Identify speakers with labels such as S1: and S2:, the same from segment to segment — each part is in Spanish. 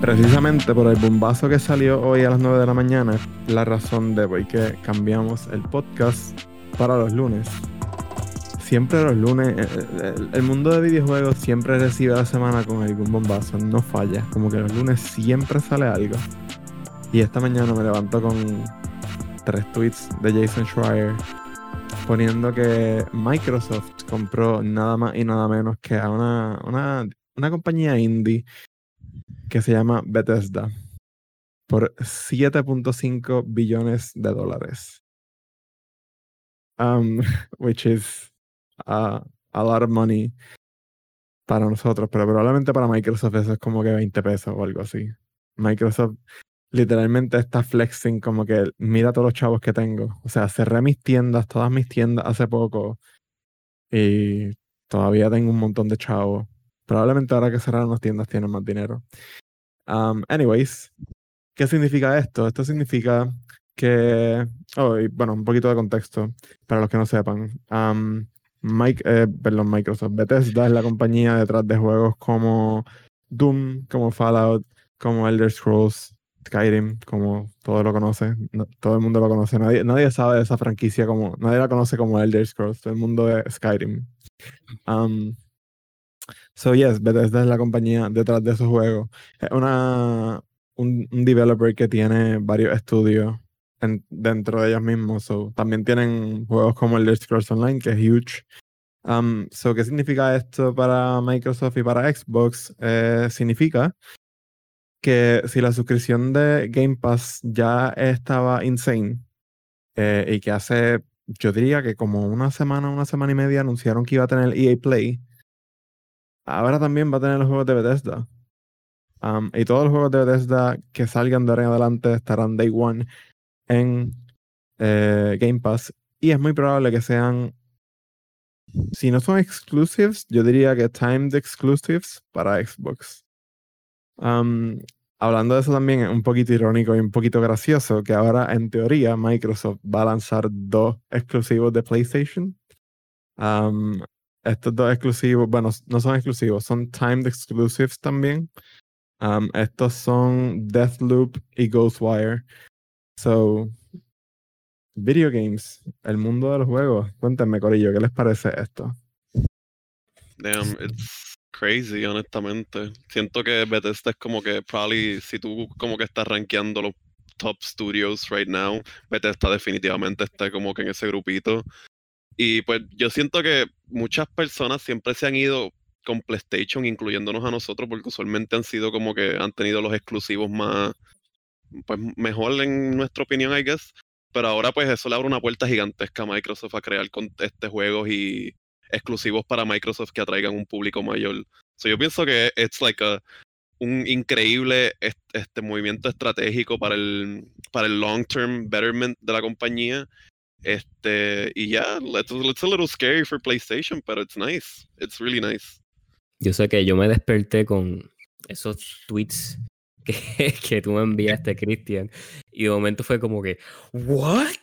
S1: Precisamente por el bombazo que salió hoy a las 9 de la mañana, la razón de hoy que cambiamos el podcast para los lunes. Siempre los lunes, eh, el, el mundo de videojuegos siempre recibe la semana con algún bombazo, no falla. Como que los lunes siempre sale algo. Y esta mañana me levanto con tres tweets de Jason Schreier poniendo que Microsoft compró nada más y nada menos que a una, una, una compañía indie que se llama Bethesda por 7.5 billones de dólares. Um, which is a, a lot of money para nosotros, pero probablemente para Microsoft eso es como que 20 pesos o algo así. Microsoft literalmente está flexing como que mira todos los chavos que tengo. O sea, cerré mis tiendas, todas mis tiendas hace poco y todavía tengo un montón de chavos. Probablemente ahora que cerraron las tiendas tienen más dinero. Um, anyways, ¿qué significa esto? Esto significa que, oh, bueno, un poquito de contexto para los que no sepan. Um, Mike, eh, perdón, Microsoft, Bethesda es la compañía detrás de juegos como Doom, como Fallout, como Elder Scrolls, Skyrim, como todo lo conoce, no, todo el mundo lo conoce, nadie, nadie sabe de esa franquicia como, nadie la conoce como Elder Scrolls, todo el mundo de Skyrim. Um, so yes, Bethesda es la compañía detrás de esos juegos. Es una, un, developer que tiene varios estudios en, dentro de ellos mismos. So, también tienen juegos como Elder Scrolls Online, que es huge. Um, so, ¿Qué significa esto para Microsoft y para Xbox? Eh, significa que si la suscripción de Game Pass ya estaba insane eh, y que hace, yo diría que como una semana, una semana y media anunciaron que iba a tener EA Play, ahora también va a tener los juegos de Bethesda. Um, y todos los juegos de Bethesda que salgan de ahora en adelante estarán day one en eh, Game Pass. Y es muy probable que sean, si no son exclusives, yo diría que timed exclusives para Xbox. Um, hablando de eso también es un poquito irónico y un poquito gracioso que ahora en teoría Microsoft va a lanzar dos exclusivos de PlayStation. Um, estos dos exclusivos, bueno, no son exclusivos, son timed exclusives también. Um, estos son Deathloop y Ghostwire. So, video games, el mundo de los juegos. Cuéntenme, Corillo, ¿qué les parece esto?
S2: Damn, it's crazy, honestamente. Siento que Bethesda es como que, probably, si tú como que estás rankeando los top studios right now, Bethesda definitivamente está como que en ese grupito. Y pues yo siento que muchas personas siempre se han ido con PlayStation, incluyéndonos a nosotros, porque usualmente han sido como que han tenido los exclusivos más, pues mejor en nuestra opinión, I guess. Pero ahora pues eso le abre una puerta gigantesca a Microsoft a crear con este juegos y exclusivos para Microsoft que atraigan un público mayor. So yo pienso que es like a, un increíble este, movimiento estratégico para el, para el long term betterment de la compañía. Este, y ya, yeah, it's, a little scary for PlayStation, pero it's nice. It's really nice.
S3: Yo sé que yo me desperté con esos tweets que, que tú me enviaste, Cristian, y de momento fue como que, ¿what?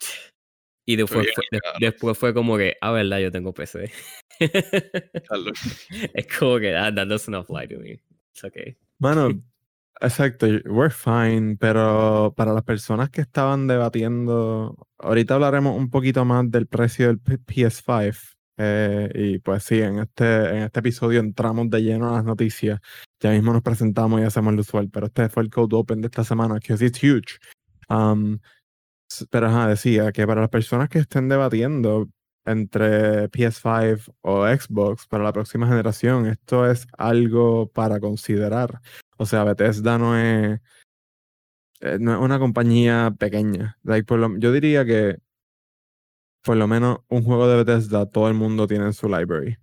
S3: Y después, fue, de, después fue como que, ah, verdad, yo tengo PC. es como que, ah, that doesn't apply to me. It's okay.
S1: Bueno, exacto, we're fine, pero para las personas que estaban debatiendo, ahorita hablaremos un poquito más del precio del PS5. Eh, y pues sí, en este, en este episodio entramos de lleno a las noticias. Ya mismo nos presentamos y hacemos el usual, pero este fue el code open de esta semana, que es huge. Um, pero decía que para las personas que estén debatiendo entre PS5 o Xbox para la próxima generación, esto es algo para considerar. O sea, Bethesda no es, eh, no es una compañía pequeña. Like, por lo, yo diría que por lo menos un juego de Bethesda todo el mundo tiene en su library.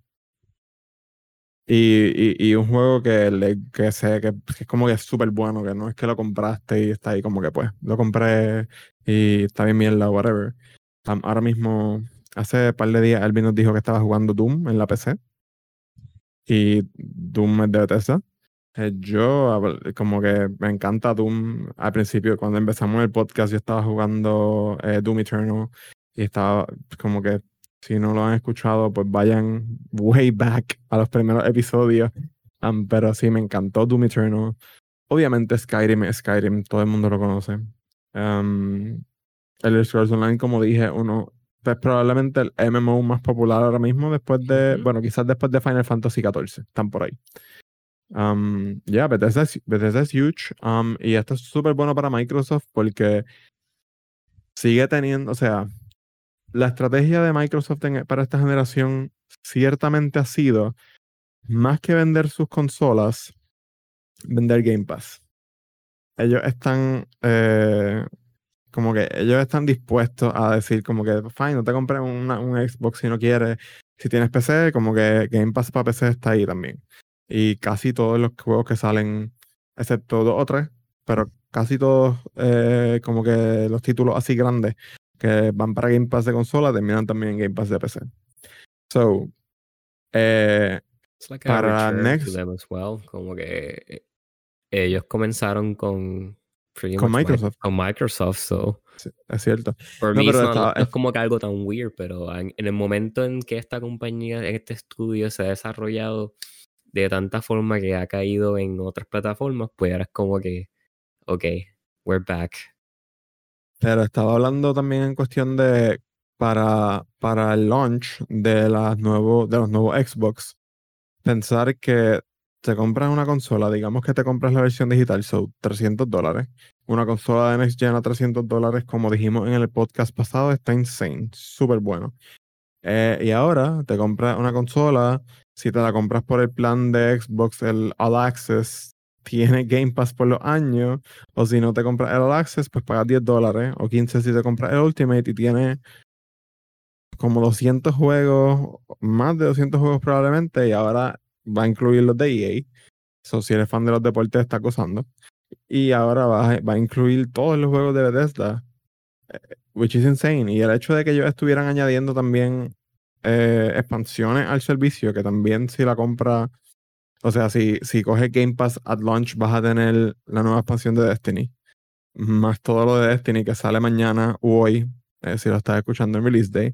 S1: Y, y, y un juego que, le, que sé que, que, es como que es súper bueno, que no es que lo compraste y está ahí como que pues, lo compré y está bien mierda whatever. Um, ahora mismo, hace un par de días, Elvin nos dijo que estaba jugando Doom en la PC. Y Doom es de Bethesda. Eh, yo, como que me encanta Doom. Al principio, cuando empezamos el podcast, yo estaba jugando eh, Doom Eternal y estaba como que Si no lo han escuchado, pues vayan way back a los primeros episodios. Um, pero sí, me encantó Doom Eternal. Obviamente Skyrim Skyrim, todo el mundo lo conoce. Um, el Scrolls Online, como dije, uno es probablemente el MMO más popular ahora mismo después de, bueno, quizás después de Final Fantasy XIV, están por ahí. Um, ya, Bethesda, es, Bethesda es huge um, y esto es súper bueno para Microsoft porque sigue teniendo, o sea, la estrategia de Microsoft en- para esta generación ciertamente ha sido más que vender sus consolas, vender Game Pass. Ellos están eh, como que ellos están dispuestos a decir como que, fine, no te compres una- un Xbox si no quieres. Si tienes PC, como que Game Pass para PC está ahí también. Y casi todos los juegos que salen, excepto dos o tres, pero casi todos eh, como que los títulos así grandes que van para Game Pass de consola terminan también en Game Pass de PC. So, eh,
S3: It's like a
S1: Para next-
S3: well. Como que eh, ellos comenzaron con
S1: Con Microsoft.
S3: con Microsoft, so
S1: sí, es cierto.
S3: for
S1: No, pero estaba-
S3: no es como que algo tan weird, pero en, en el momento en que esta compañía, este estudio se ha desarrollado de tanta forma que ha caído en otras plataformas, pues ahora es como que, ok, we're back.
S1: Pero estaba hablando también en cuestión de para, para el launch de, las nuevo, de los nuevos Xbox, pensar que te compras una consola, digamos que te compras la versión digital, son 300 dólares. Una consola de Next Gen a 300 dólares, como dijimos en el podcast pasado, está insane, súper bueno. Eh, y ahora te compras una consola, si te la compras por el plan de Xbox, el All Access, tiene Game Pass por los años, o si no te compras el All Access, pues pagas 10 dólares, o 15 si te compras el Ultimate y tiene como 200 juegos, más de 200 juegos probablemente, y ahora va a incluir los de EA. So, si eres fan de los deportes, está gozando. Y ahora va, va a incluir todos los juegos de Bethesda, eh, which is insane. Y el hecho de que ellos estuvieran añadiendo también eh, expansiones al servicio, que también si la compra, o sea, si, si coges Game Pass at launch, vas a tener la nueva expansión de Destiny, más todo lo de Destiny que sale mañana u hoy, eh, si lo estás escuchando en release day.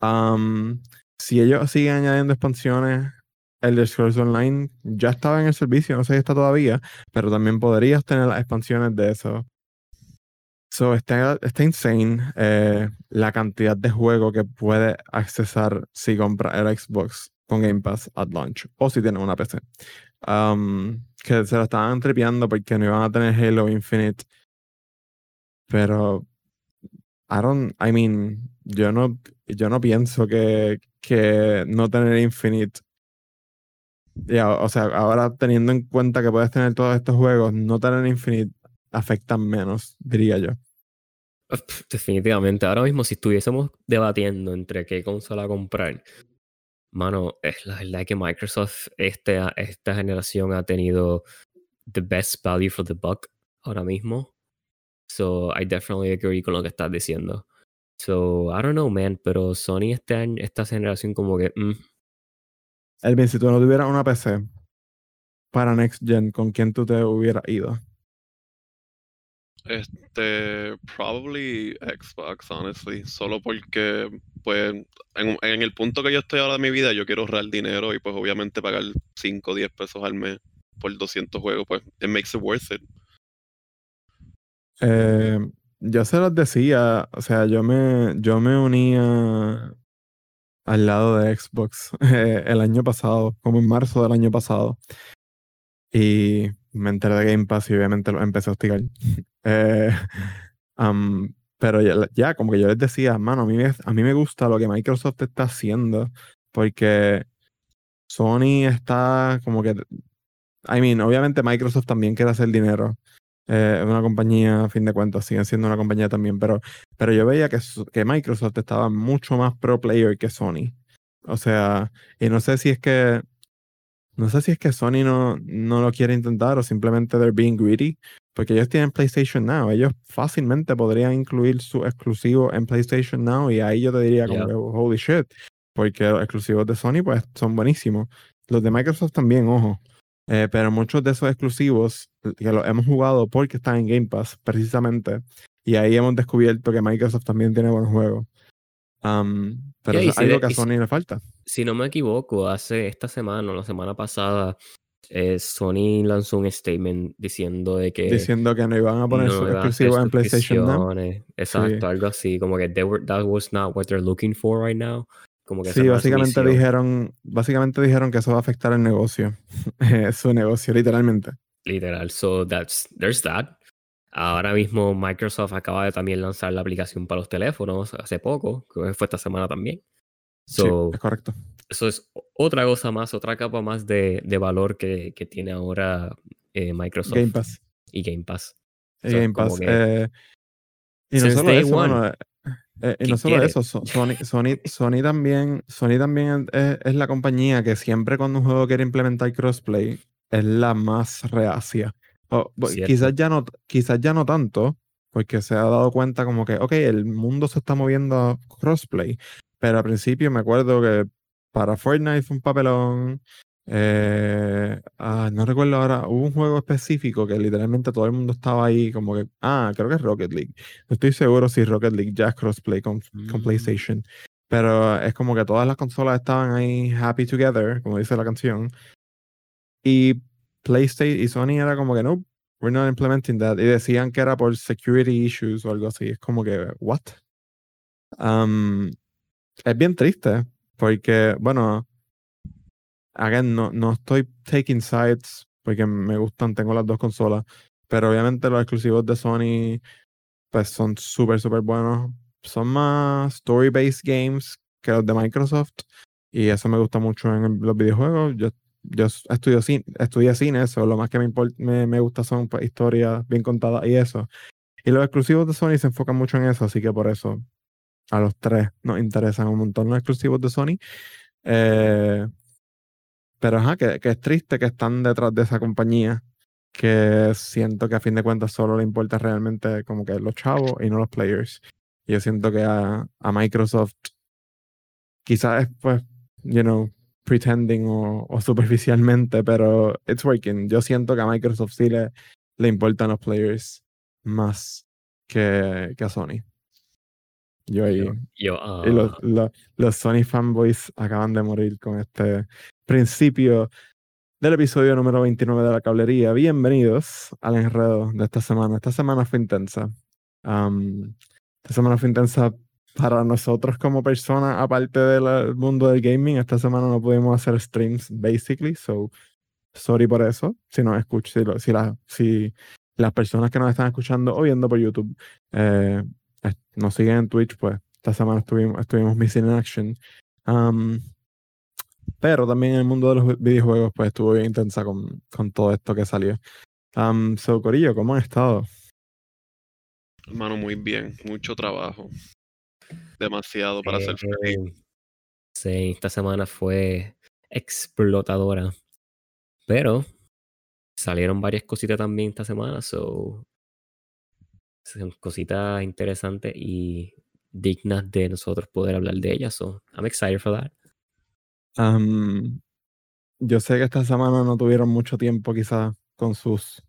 S1: Um, si ellos siguen añadiendo expansiones, Elder Scrolls Online ya estaba en el servicio, no sé si está todavía, pero también podrías tener las expansiones de eso. So, está, está insane eh, la cantidad de juego que puedes accesar si compras el Xbox con Game Pass at launch o si tienes una PC. Um, que se lo estaban tripeando porque no iban a tener Halo Infinite. Pero I don't, I mean, yo no, yo no pienso que, que no tener Infinite. Ya, o sea, ahora teniendo en cuenta que puedes tener todos estos juegos, no tener Infinite afectan menos, diría yo.
S3: Pf, Definitivamente, ahora mismo si estuviésemos debatiendo entre qué consola comprar, mano, es la verdad que Microsoft este, esta generación ha tenido the best value for the buck ahora mismo. So I definitely agree con lo que estás diciendo. So I don't know, man, pero Sony este esta generación como que mm,
S1: Elvin, si tú no tuvieras una PC para Next Gen, ¿con quién tú te hubieras ido?
S2: Este, probably Xbox, honestly. Solo porque, pues, en, en el punto que yo estoy ahora de mi vida, yo quiero ahorrar dinero y, pues, obviamente pagar 5 o 10 pesos al mes por 200 juegos, pues, it makes it worth it.
S1: Eh, yo se los decía, o sea, yo me, yo me unía al lado de Xbox eh, el año pasado, como en marzo del año pasado. Y me enteré de Game Pass y obviamente lo empecé a hostigar. Eh, pero ya, como que yo les decía, mano, a mí, a mí me gusta lo que Microsoft está haciendo porque Sony está como que, I mean, obviamente Microsoft también quiere hacer dinero. Eh, una compañía, a fin de cuentas, siguen siendo una compañía también, pero, pero yo veía que, que Microsoft estaba mucho más pro player que Sony. O sea, y no sé si es que, no sé si es que Sony no, no lo quiere intentar o simplemente they're being greedy, porque ellos tienen PlayStation Now, ellos fácilmente podrían incluir su exclusivo en PlayStation Now y ahí yo te diría como
S3: Yeah.
S1: holy shit, porque los exclusivos de Sony pues son buenísimos. Los de Microsoft también, ojo. Eh, pero muchos de esos exclusivos que los hemos jugado porque están en Game Pass, precisamente. Y ahí hemos descubierto que Microsoft también tiene buenos juegos. Um, pero
S3: Yeah, si
S1: algo
S3: de-
S1: que a
S3: y si-
S1: Sony le falta.
S3: Si no me equivoco, hace esta semana o la semana pasada, eh, Sony lanzó un statement diciendo de que
S1: Diciendo que no iban a poner
S3: no hacer
S1: exclusivos en PlayStation Now.
S3: Exacto, algo así, como que were- that was not what they're looking for right now. Como que esa
S1: Sí, básicamente dijeron, básicamente dijeron que eso va a afectar el negocio. Eh, su negocio, literalmente.
S3: Literal. So that's there's that. Ahora mismo Microsoft acaba de también lanzar la aplicación para los teléfonos hace poco, que fue esta semana también. So,
S1: sí, es correcto.
S3: eso es otra cosa más, otra capa más de, de valor que, que tiene ahora eh, Microsoft
S1: Game Pass.
S3: y Game Pass. So,
S1: Game Pass.
S3: que
S1: eh, y no solo eso,
S3: one,
S1: bueno, eh, y no solo
S3: quiere.
S1: eso, So- Sony, Sony, Sony también, Sony también es, es la compañía que siempre cuando un juego quiere implementar crossplay es la más reacia. O,
S3: Cierto.
S1: quizás ya no, quizás ya no tanto, porque se ha dado cuenta como que, ok, el mundo se está moviendo a crossplay, pero al principio me acuerdo que para Fortnite fue un papelón. Eh, ah, no recuerdo ahora, hubo un juego específico que literalmente todo el mundo estaba ahí como que, ah, creo que es Rocket League. No estoy seguro si Rocket League ya es crossplay con, con
S3: Mm.
S1: PlayStation. Pero es como que todas las consolas estaban ahí happy together, como dice la canción. Y PlayStation y Sony era como que no, we're not implementing that. Y decían que era por security issues o algo así. Es como que, what? Um, es bien triste porque, bueno, again, no, no estoy taking sides porque me gustan, tengo las dos consolas. Pero obviamente los exclusivos de Sony pues son súper, súper buenos. Son más story-based games que los de Microsoft. Y eso me gusta mucho en los videojuegos. Yo, yo estudio cine, estudié cine, eso. Lo más que me, import- me, me gusta son pues, historias bien contadas y eso. Y los exclusivos de Sony se enfocan mucho en eso, así que por eso a los tres nos interesan un montón los exclusivos de Sony. Eh, pero ajá, que, que es triste que están detrás de esa compañía que siento que a fin de cuentas solo le importa realmente como que los chavos y no los players. Y yo siento que a, a Microsoft quizás es pues, you know, pretending o, o superficialmente, pero it's working. Yo siento que a Microsoft sí le, le importan los players más que, que a Sony. Yo ahí.
S3: Yo, yo,
S1: Y los,
S3: ah,
S1: los, los Sony fanboys acaban de morir con este principio del episodio número 29 de la cablería. Bienvenidos al enredo de esta semana. Esta semana fue intensa. Am, esta semana fue intensa para nosotros como personas, aparte del mundo del gaming. Esta semana no pudimos hacer streams, basically. So, sorry por eso. Si nos escuch- si, si, la- si las personas que nos están escuchando o viendo por YouTube eh, nos siguen en Twitch, pues esta semana estuvimos, estuvimos missing in action. Pero también en el mundo de los vi- videojuegos, pues estuvo bien intensa con, con todo esto que salió. Um, so, Corillo, ¿cómo han estado?
S2: Hermano, muy bien. Mucho trabajo. Demasiado para ser feliz.
S3: eh, sí, esta semana fue explotadora. Pero salieron varias cositas también esta semana, so son cositas interesantes y dignas de nosotros poder hablar de ellas. So I'm excited for that.
S1: Um, yo sé que esta semana no tuvieron mucho tiempo quizás con sus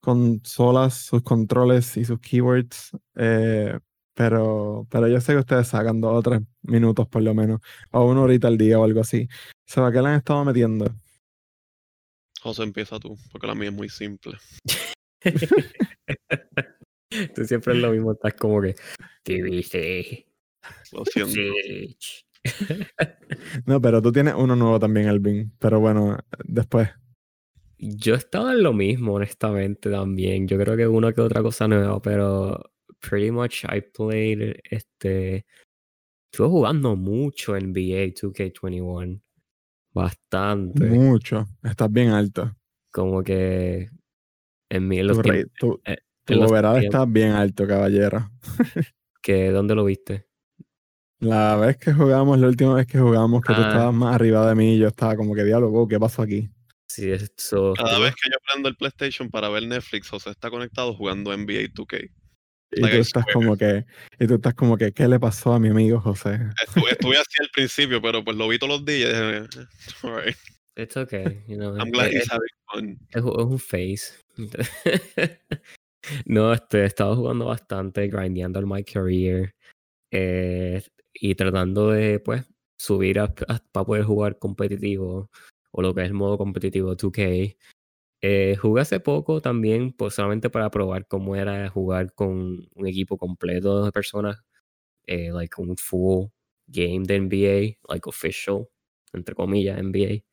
S1: consolas, sus controles y sus keywords, eh, pero, pero yo sé que ustedes sacan dos o tres minutos por lo menos, o una horita al día o algo así. ¿Se va que le han estado metiendo?
S2: José, empieza tú, porque la mía es muy simple.
S3: Tú siempre es lo mismo, estás como que TVC,
S2: Lo siento.
S1: No, pero tú tienes uno nuevo también, Alvin, pero bueno, después.
S3: Yo estaba en lo mismo, honestamente, también. Yo creo que una que otra cosa nueva, pero pretty much I played este. Estuve jugando mucho NBA 2K21. Bastante.
S1: Mucho. Estás bien alto.
S3: Como que en mi en los
S1: Tu,
S3: tiempos
S1: rey- tu,
S3: eh,
S1: tu overall está bien alto, caballero.
S3: que ¿dónde lo viste?
S1: La vez que jugamos, la última vez que jugamos, que tú
S3: Ah.
S1: estabas más arriba de mí, yo estaba como que diálogo, ¿qué pasó aquí?
S3: Sí, eso.
S2: Cada vez que yo prendo el PlayStation para ver Netflix, José está conectado jugando NBA 2K.
S1: Y
S2: Like
S1: tú estás
S2: swear.
S1: como que, y tú estás como que, ¿qué le pasó a mi amigo José?
S2: Estuve, estuve así al principio, pero pues lo vi todos los días. y dije, Alright,
S3: It's okay, you know.
S2: I'm glad
S3: es-
S2: he's having fun.
S3: Es, es un face. no, este, he estado jugando bastante, grindeando el My Career. Eh, y tratando de, pues, subir para poder jugar competitivo o lo que es el modo competitivo 2K. Eh, jugué hace poco también, pues solamente para probar cómo era jugar con un equipo completo de personas, eh, like un full game de NBA, like official, entre comillas, NBA.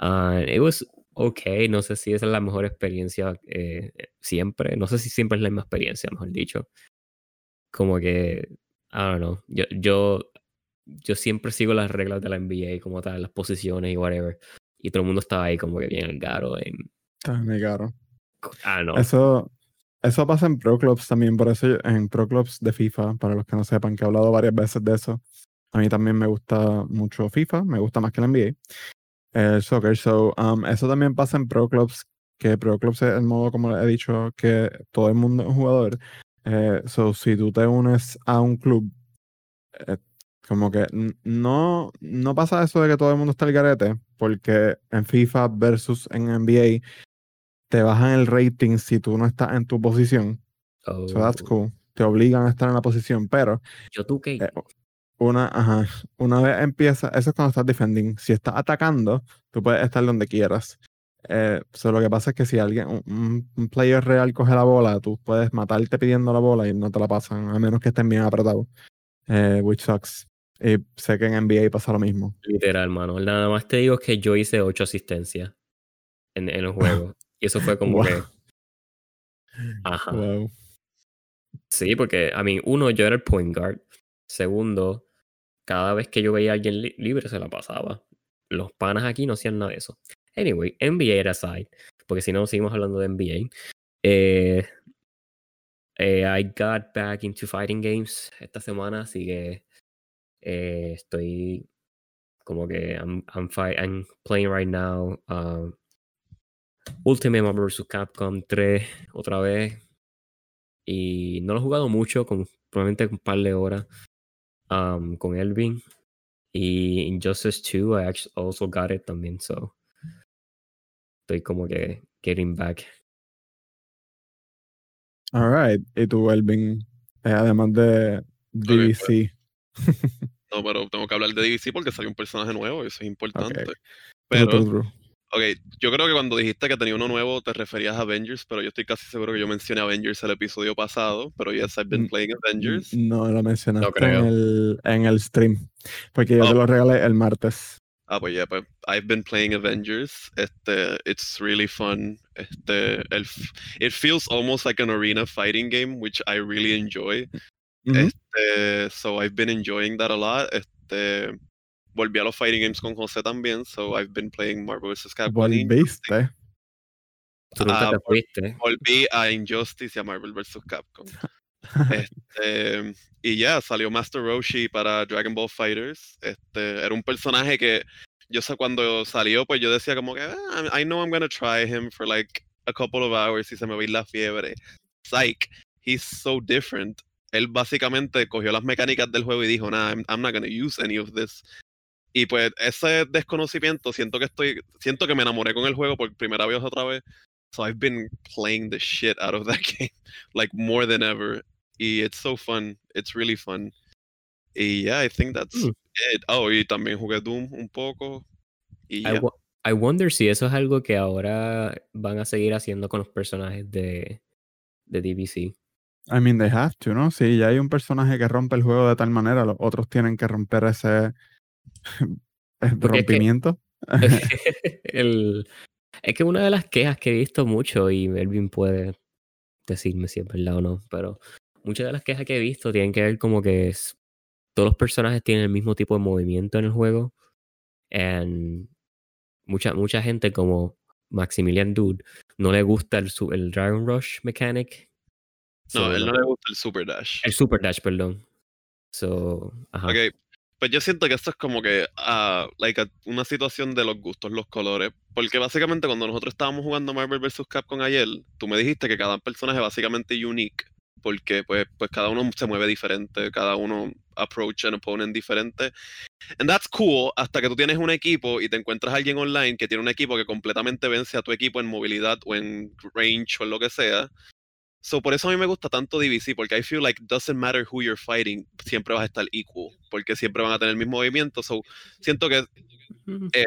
S3: Uh, it was okay, no sé si esa es la mejor experiencia eh, siempre, no sé si siempre es la misma experiencia, mejor dicho. Como que, I don't know, yo, yo, yo siempre sigo las reglas de la NBA como tal, las posiciones y whatever. Y todo el mundo estaba ahí como que bien el garo. En...
S1: Muy caro.
S3: Ah, no.
S1: Eso, eso pasa en Pro Clubs también, por eso en Pro Clubs de FIFA, para los que no sepan, que he hablado varias veces de eso. A mí también me gusta mucho FIFA, me gusta más que la NBA el soccer. So, um, eso también pasa en Pro Clubs, que Pro Clubs es el modo, como he dicho, que todo el mundo es un jugador. Eh, so, si tú te unes a un club, eh, como que no, no pasa eso de que todo el mundo está al garete, porque en FIFA versus en NBA te bajan el rating si tú no estás en tu posición. So that's
S3: Oh,
S1: cool. Te obligan a estar en la posición, pero
S3: Yo tú
S1: eh, una, ajá, una vez empieza, eso es cuando estás defending. Si estás atacando, tú puedes estar donde quieras. Eh, so lo que pasa es que si alguien, un- player real coge la bola, tú puedes matarte pidiendo la bola y no te la pasan, a menos que estén bien apretados. Eh, which sucks. Y sé que en NBA pasa lo mismo.
S3: Literal, mano. Nada más te digo que yo hice ocho asistencias en, en el juego. Y eso fue como
S1: Wow.
S3: que. Ajá.
S1: Wow.
S3: Sí, porque, a mí, uno, yo era el point guard. Segundo, cada vez que yo veía a alguien li- libre se la pasaba. Los panas aquí no hacían nada de eso. Anyway, NBA aside, porque si no, seguimos hablando de NBA. Eh, eh, I got back into fighting games esta semana, así que eh, estoy como que I'm, I'm, fight, I'm playing right now um, Ultimate Marvel vs. Capcom 3 otra vez. Y no lo he jugado mucho, con, probablemente un par de horas um, con Elvin. Y Injustice 2, I actually also got it también, so. Estoy como que getting back.
S1: Alright. Y tú, Elvin, eh, además de DVC.
S2: No, pero tengo que hablar de DVC porque salió un personaje nuevo y eso es importante. Pero,
S1: true, true.
S2: Ok, yo creo que cuando dijiste que tenía uno nuevo te referías a Avengers, pero yo estoy casi seguro que yo mencioné Avengers el episodio pasado, pero yes, I've been playing Avengers.
S1: No lo mencionaste
S3: creo.
S1: en, el, en el stream. Porque yo
S2: Oh.
S1: te lo regalé el martes.
S2: Ah, pues ya, pues I've been playing Avengers. Este, it's really fun. Este, el, it feels almost like an arena fighting game, which I really enjoy. Este, so I've been enjoying that a lot. Este, volví a los fighting games con José también, so I've been playing Marvel vs. Capcom.
S1: Volviste.
S3: Tú nunca
S2: Ah,
S3: te
S2: por-
S3: fuiste.
S2: Volví a Injustice y a Marvel vs. Capcom. Este, y ya, salió Master Roshi para Dragon Ball Fighters. Este, era un personaje que yo sé cuando salió, pues yo decía como que, "Ah, I know I'm gonna try him for like a couple of hours y se me va a ir la fiebre. Psych, he's so different. Él básicamente cogió las mecánicas del juego y dijo, nah, I'm, I'm not gonna use any of this. Y pues ese desconocimiento, siento que estoy, siento que me enamoré con el juego por primera vez otra vez. So I've been playing the shit out of that game, like more than ever. Y it's so fun. It's really fun. Y yeah, I think that's
S3: Mm.
S2: it. Oh, y también jugué Doom un poco. Y
S3: I,
S2: ya.
S3: wo- I wonder si eso es algo que ahora van a seguir haciendo con los personajes de, de DBC.
S1: I mean, they have to, ¿no? Si ya hay un personaje que rompe el juego de tal manera, los otros tienen que romper ese el
S3: Porque es que-
S1: rompimiento.
S3: El- es que una de las quejas que he visto mucho, y Melvin puede decirme si es verdad o no, pero muchas de las quejas que he visto tienen que ver como que es- todos los personajes tienen el mismo tipo de movimiento en el juego. And mucha, mucha gente como Maximilian Dude no le gusta el, el Dragon Rush mechanic.
S2: No,
S3: So,
S2: él no le gusta el Super Dash.
S3: El Super Dash, perdón. So, ajá.
S2: Ok, pues yo siento que esto es como que ah, like una situación de los gustos, los colores. Porque básicamente cuando nosotros estábamos jugando Marvel vs. Capcom ayer, tú me dijiste que cada personaje es básicamente unique. Porque pues, pues cada uno se mueve diferente, cada uno approach an opponent diferente. And that's cool hasta que tú tienes un equipo y te encuentras a alguien online que tiene un equipo que completamente vence a tu equipo en movilidad o en range o en lo que sea. So, por eso a mí me gusta tanto DBC, porque I feel like doesn't matter who you're fighting, siempre vas a estar equal, porque siempre van a tener el mismo movimiento. So, siento que, eh,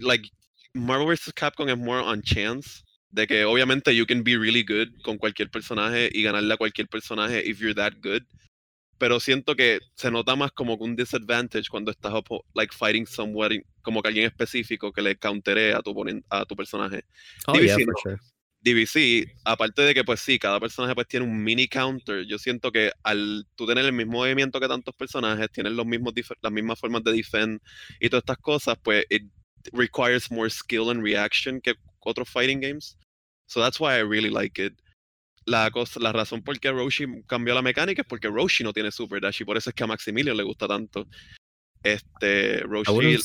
S2: like, Marvel vs. Capcom es more on chance, de que obviamente you can be really good con cualquier personaje y ganarle a cualquier personaje if you're that good. Pero siento que se nota más como que un disadvantage cuando estás like fighting somewhere, como que alguien específico que le countere a tu, a tu personaje.
S3: Oh, yeah,
S2: DBC
S3: for
S2: no.
S3: sure.
S2: DBC, aparte de que pues sí, cada personaje pues tiene un mini counter, yo siento que al tú tener el mismo movimiento que tantos personajes, tienes los mismos las mismas formas de defend y todas estas cosas, pues it requires more skill and reaction que otros fighting games. So that's why I really like it. La, cosa, la razón por qué Roshi cambió la mecánica es porque Roshi no tiene Super Dash y por eso es que a Maximilian le gusta tanto. Este, Roshi,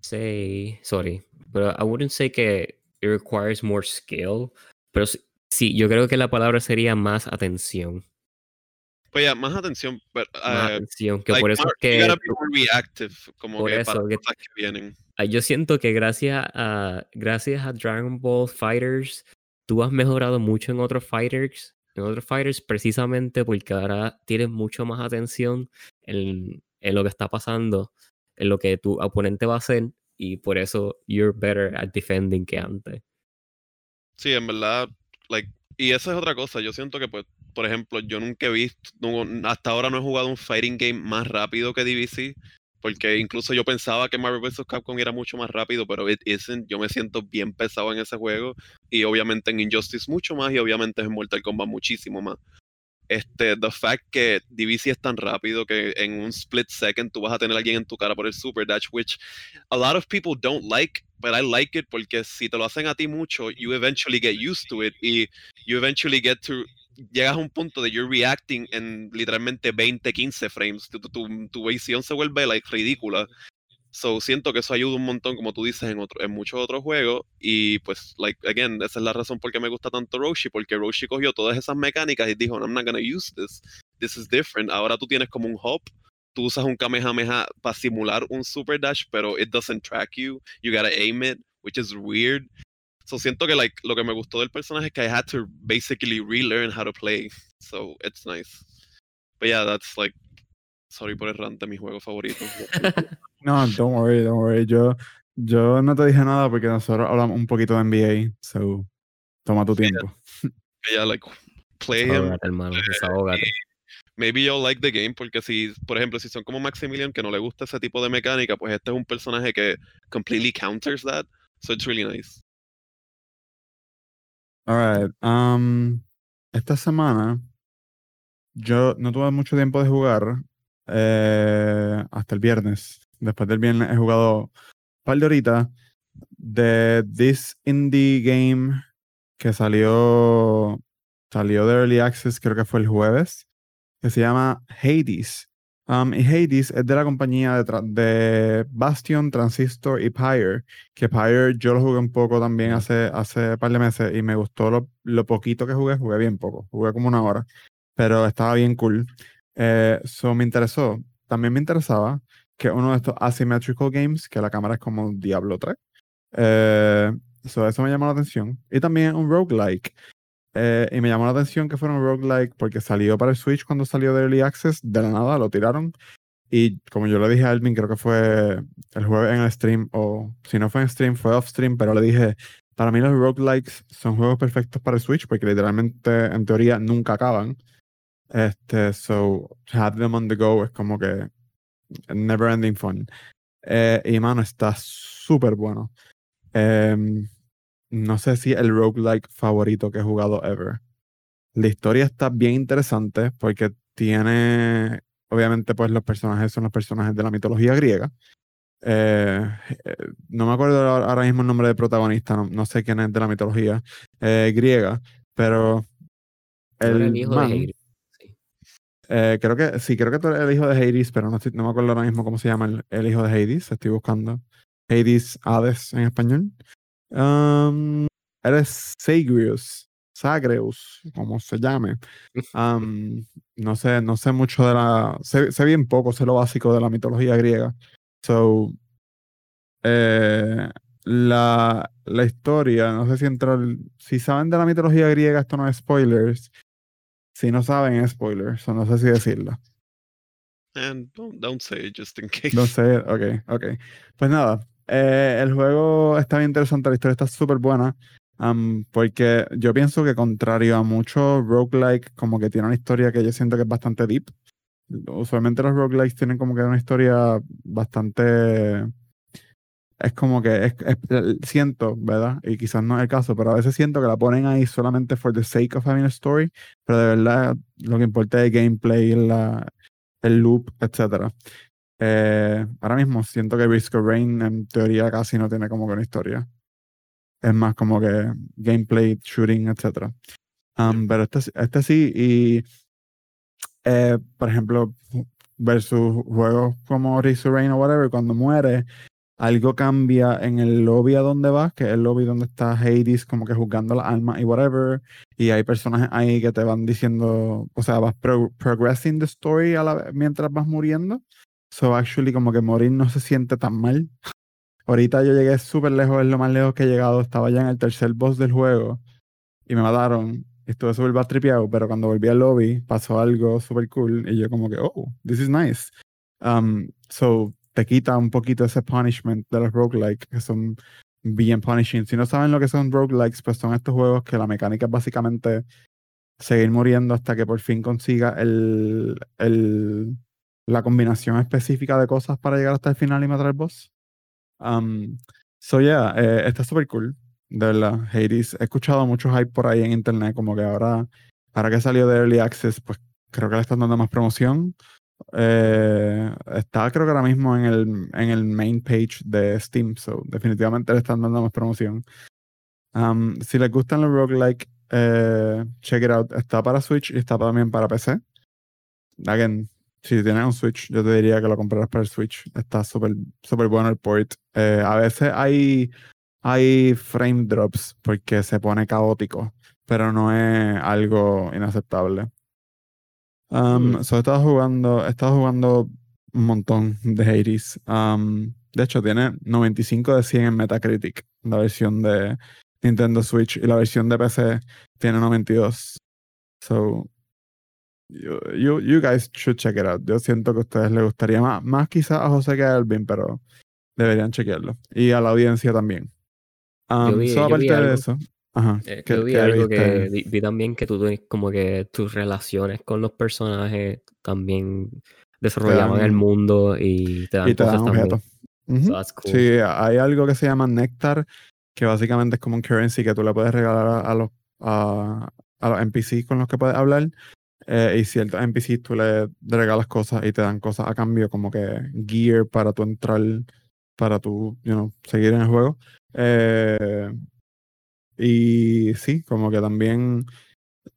S3: Say, sorry, pero I wouldn't say que it requires more skill, pero sí- sí, yo creo que la palabra sería más atención.
S2: pues ya, más atención, pero,
S3: Más
S2: eh,
S3: atención, que
S2: like,
S3: por eso
S2: more-
S3: es
S2: you
S3: que
S2: gotta be more reactive, como
S3: por
S2: que para
S3: eso que-
S2: cosas que vienen.
S3: Ah, Yo siento que gracias a, gracias a Dragon Ball Fighters, tú has mejorado mucho en otros fighters, en otros fighters precisamente porque ahora tienes mucho más atención en, en lo que está pasando, en lo que tu oponente va a hacer, y por eso you're better at defending que antes.
S2: Sí, en verdad, like, y esa es otra cosa. Yo siento que, pues, por ejemplo, yo nunca he visto, hasta ahora no he jugado un fighting game más rápido que DBC, porque incluso yo pensaba que Marvel vs. Capcom era mucho más rápido, pero it isn't. Yo me siento bien pesado en ese juego, y obviamente en Injustice mucho más, y obviamente en Mortal Kombat muchísimo más. Este, the fact que DBC es tan rápido que en un split second tú vas a tener a alguien en tu cara por el Super Dash, which a lot of people don't like, but I like it porque si te lo hacen a ti mucho, you eventually get used to it y you eventually get to llegas a un punto de you're reacting en literalmente 20, 15 frames. Tu, tu, tu, visión se vuelve like ridícula. So siento que eso ayuda un montón, como tú dices, en, otro, en muchos otros juegos. Y pues, like, again, esa es la razón por qué me gusta tanto Roshi, porque Roshi cogió todas esas mecánicas y dijo, I'm not gonna use this. This is different. Ahora tú tienes como un hop. Tú usas un Kamehameha para simular un Super Dash, pero it doesn't track you. You gotta aim it, which is weird. So siento que like lo que me gustó del personaje es que I had to basically relearn how to play. So it's nice. But yeah, that's like sorry por el rant de mi juego favorito.
S1: No, don't worry, don't worry. Yo, yo no te dije nada porque nosotros hablamos un poquito de NBA, so toma tu tiempo.
S2: yeah, like play him.
S3: Hermano.
S2: Maybe you'll like the game porque si, por ejemplo, si son como Maximilian que no le gusta ese tipo de mecánica, pues este es un personaje que completely counters that. So it's really nice.
S1: Alright, um, esta semana yo no tuve mucho tiempo de jugar eh, hasta el viernes. Después del viernes he jugado un par de horitas de this indie game que salió salió de Early Access, creo que fue el jueves, que se llama Hades. Um, y Hades es de la compañía de, de Bastion, Transistor y Pyre que Pyre yo lo jugué un poco también hace, hace un par de meses y me gustó lo, lo poquito que jugué, jugué bien poco, jugué como una hora, pero estaba bien cool. Eh, so me interesó. También me interesaba que uno de estos asymmetrical games, que la cámara es como Diablo 3. Eh, so eso me llamó la atención. Y también un roguelike. Eh, y me llamó la atención que fuera un roguelike porque salió para el Switch cuando salió de Early Access, de la nada lo tiraron. Y como yo le dije a Alvin, creo que fue el jueves en el stream, o si no fue en stream, fue off stream, pero le dije, para mí los roguelikes son juegos perfectos para el Switch porque literalmente, en teoría, nunca acaban. Este, so, have them on the go es como que never ending fun. Eh, y mano, está súper bueno. Em, no sé si el roguelike favorito que he jugado ever. La historia está bien interesante porque tiene, obviamente, pues los personajes son los personajes de la mitología griega. Eh, eh, no me acuerdo ahora mismo el nombre del protagonista, no, no sé quién es de la mitología eh, griega, pero el,
S3: el hijo
S1: man,
S3: de Hades. Sí.
S1: creo que sí, creo que tú eres el hijo de Hades, pero no, estoy- no me acuerdo ahora mismo cómo se llama el, el hijo de Hades. Estoy buscando Hades, Hades en español. Um, eres Sagreus, Sagreus, como se llame. Um, no sé, no sé mucho de la. Sé, sé bien poco, sé lo básico de la mitología griega. So, eh, la, la historia, no sé si entrar. Si saben de la mitología griega, esto no es spoilers. Si no saben, es spoiler, so no sé si decirlo.
S2: And don't, don't say it just in case.
S1: No sé, ok, ok. Pues nada, eh, el juego está bien interesante, la historia está súper buena. am, porque yo pienso que contrario a muchos roguelike, como que tiene una historia que yo siento que es bastante deep. Usualmente los roguelikes tienen como que una historia bastante... Es como que es, es- siento, ¿verdad? Y quizás no es el caso, pero a veces siento que la ponen ahí solamente for the sake of having a story, pero de verdad lo que importa es el gameplay, la, el loop, etcétera. Eh, ahora mismo siento que Risk of Rain en teoría casi no tiene como que una historia. Es más como que gameplay, shooting, etc. Um, pero este, este sí, y eh, por ejemplo, versus juegos como Risk of Rain o whatever, cuando muere, algo cambia en el lobby a donde vas, que es el lobby donde está Hades como que juzgando las almas y whatever, y hay personajes ahí que te van diciendo, o sea, vas pro- progressing the story a la mientras vas muriendo. So actually como que morir no se siente tan mal. Ahorita yo llegué súper lejos, es lo más lejos que he llegado. Estaba ya en el tercer boss del juego y me mataron. Estuve súper bad tripeado, pero cuando volví al lobby pasó algo súper cool y yo como que, oh, this is nice. Um, so te quita un poquito ese punishment de los roguelike que son bien punishing. Si no saben lo que son roguelikes, pues son estos juegos que la mecánica es básicamente seguir muriendo hasta que por fin consiga el, el, la combinación específica de cosas para llegar hasta el final y matar al boss. Um, so yeah, eh, está súper cool, de verdad. Hades, he escuchado mucho hype por ahí en internet, como que ahora, ahora que salió de Early Access, pues creo que le están dando más promoción. Eh, está creo que ahora mismo en el, en el main page de Steam, so definitivamente le están dando más promoción. Um, si les gustan los roguelike, eh, check it out. Está para Switch y está también para PC. Again, si tienes un Switch, yo te diría que lo compraras para el Switch. Está súper súper bueno el port. Eh, a veces hay, hay frame drops porque se pone caótico, pero no es algo inaceptable. Um, so he estado jugando, he estado jugando un montón de Hades. Um, de hecho, tiene 95 de 100 en Metacritic, la versión de Nintendo Switch, y la versión de PC tiene 92. So, you, you, you guys should check it out. Yo siento que a ustedes les gustaría más, más quizás a José que a Elvin, pero deberían chequearlo. Y a la audiencia también. Um,
S3: vi-
S1: so,
S3: yo vi
S1: aparte de
S3: algo.
S1: eso, ajá,
S3: Eh,
S1: ¿qué-
S3: yo vi algo que vi, vi también que tú tienes como que tus relaciones con los personajes también desarrollaban el
S1: dan-
S3: mundo y te dan
S1: y te dan
S3: cosas también.
S1: objetos. Ujú.
S3: So that's cool.
S1: Sí, hay algo que se llama Nectar, que básicamente es como un currency que tú le puedes regalar a los, a, a los NPCs con los que puedes hablar. Eh, y ciertos NPCs tú le regalas cosas y te dan cosas a cambio, como que gear para tu entrar, para tu, you know, seguir en el juego. Eh, y sí, como que también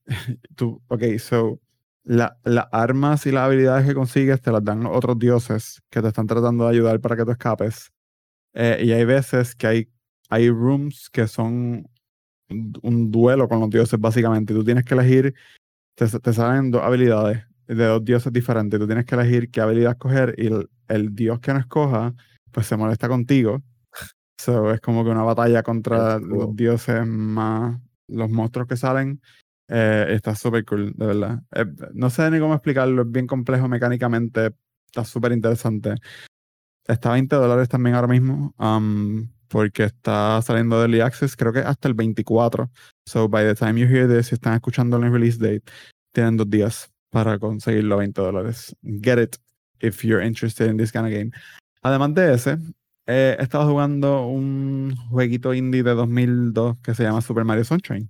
S1: tú, ok, so la- las armas y las habilidades que consigues te las dan otros dioses que te están tratando de ayudar para que tú escapes. Eh, y hay veces que hay, hay rooms que son un, duelo con los dioses, básicamente. Tú tienes que elegir, te, te salen dos habilidades de dos dioses diferentes. Tú tienes que elegir qué habilidad escoger y el, el dios que no escoja, pues se molesta contigo. So, es como que una batalla contra los dioses más los monstruos que salen. Eh, está súper cool, de verdad. Eh, no sé ni cómo explicarlo, es bien complejo mecánicamente. Está súper interesante. Está a 20 dólares también ahora mismo, um, porque está saliendo de Early Access, creo que hasta el 24. So, by the time you hear this, si están escuchando el release date, tienen dos días para conseguirlo a 20 dólares. Get it if you're interested in this kind of game. Además de ese, eh, he estado jugando un jueguito indie de 2002 que se llama Super Mario Sunshine.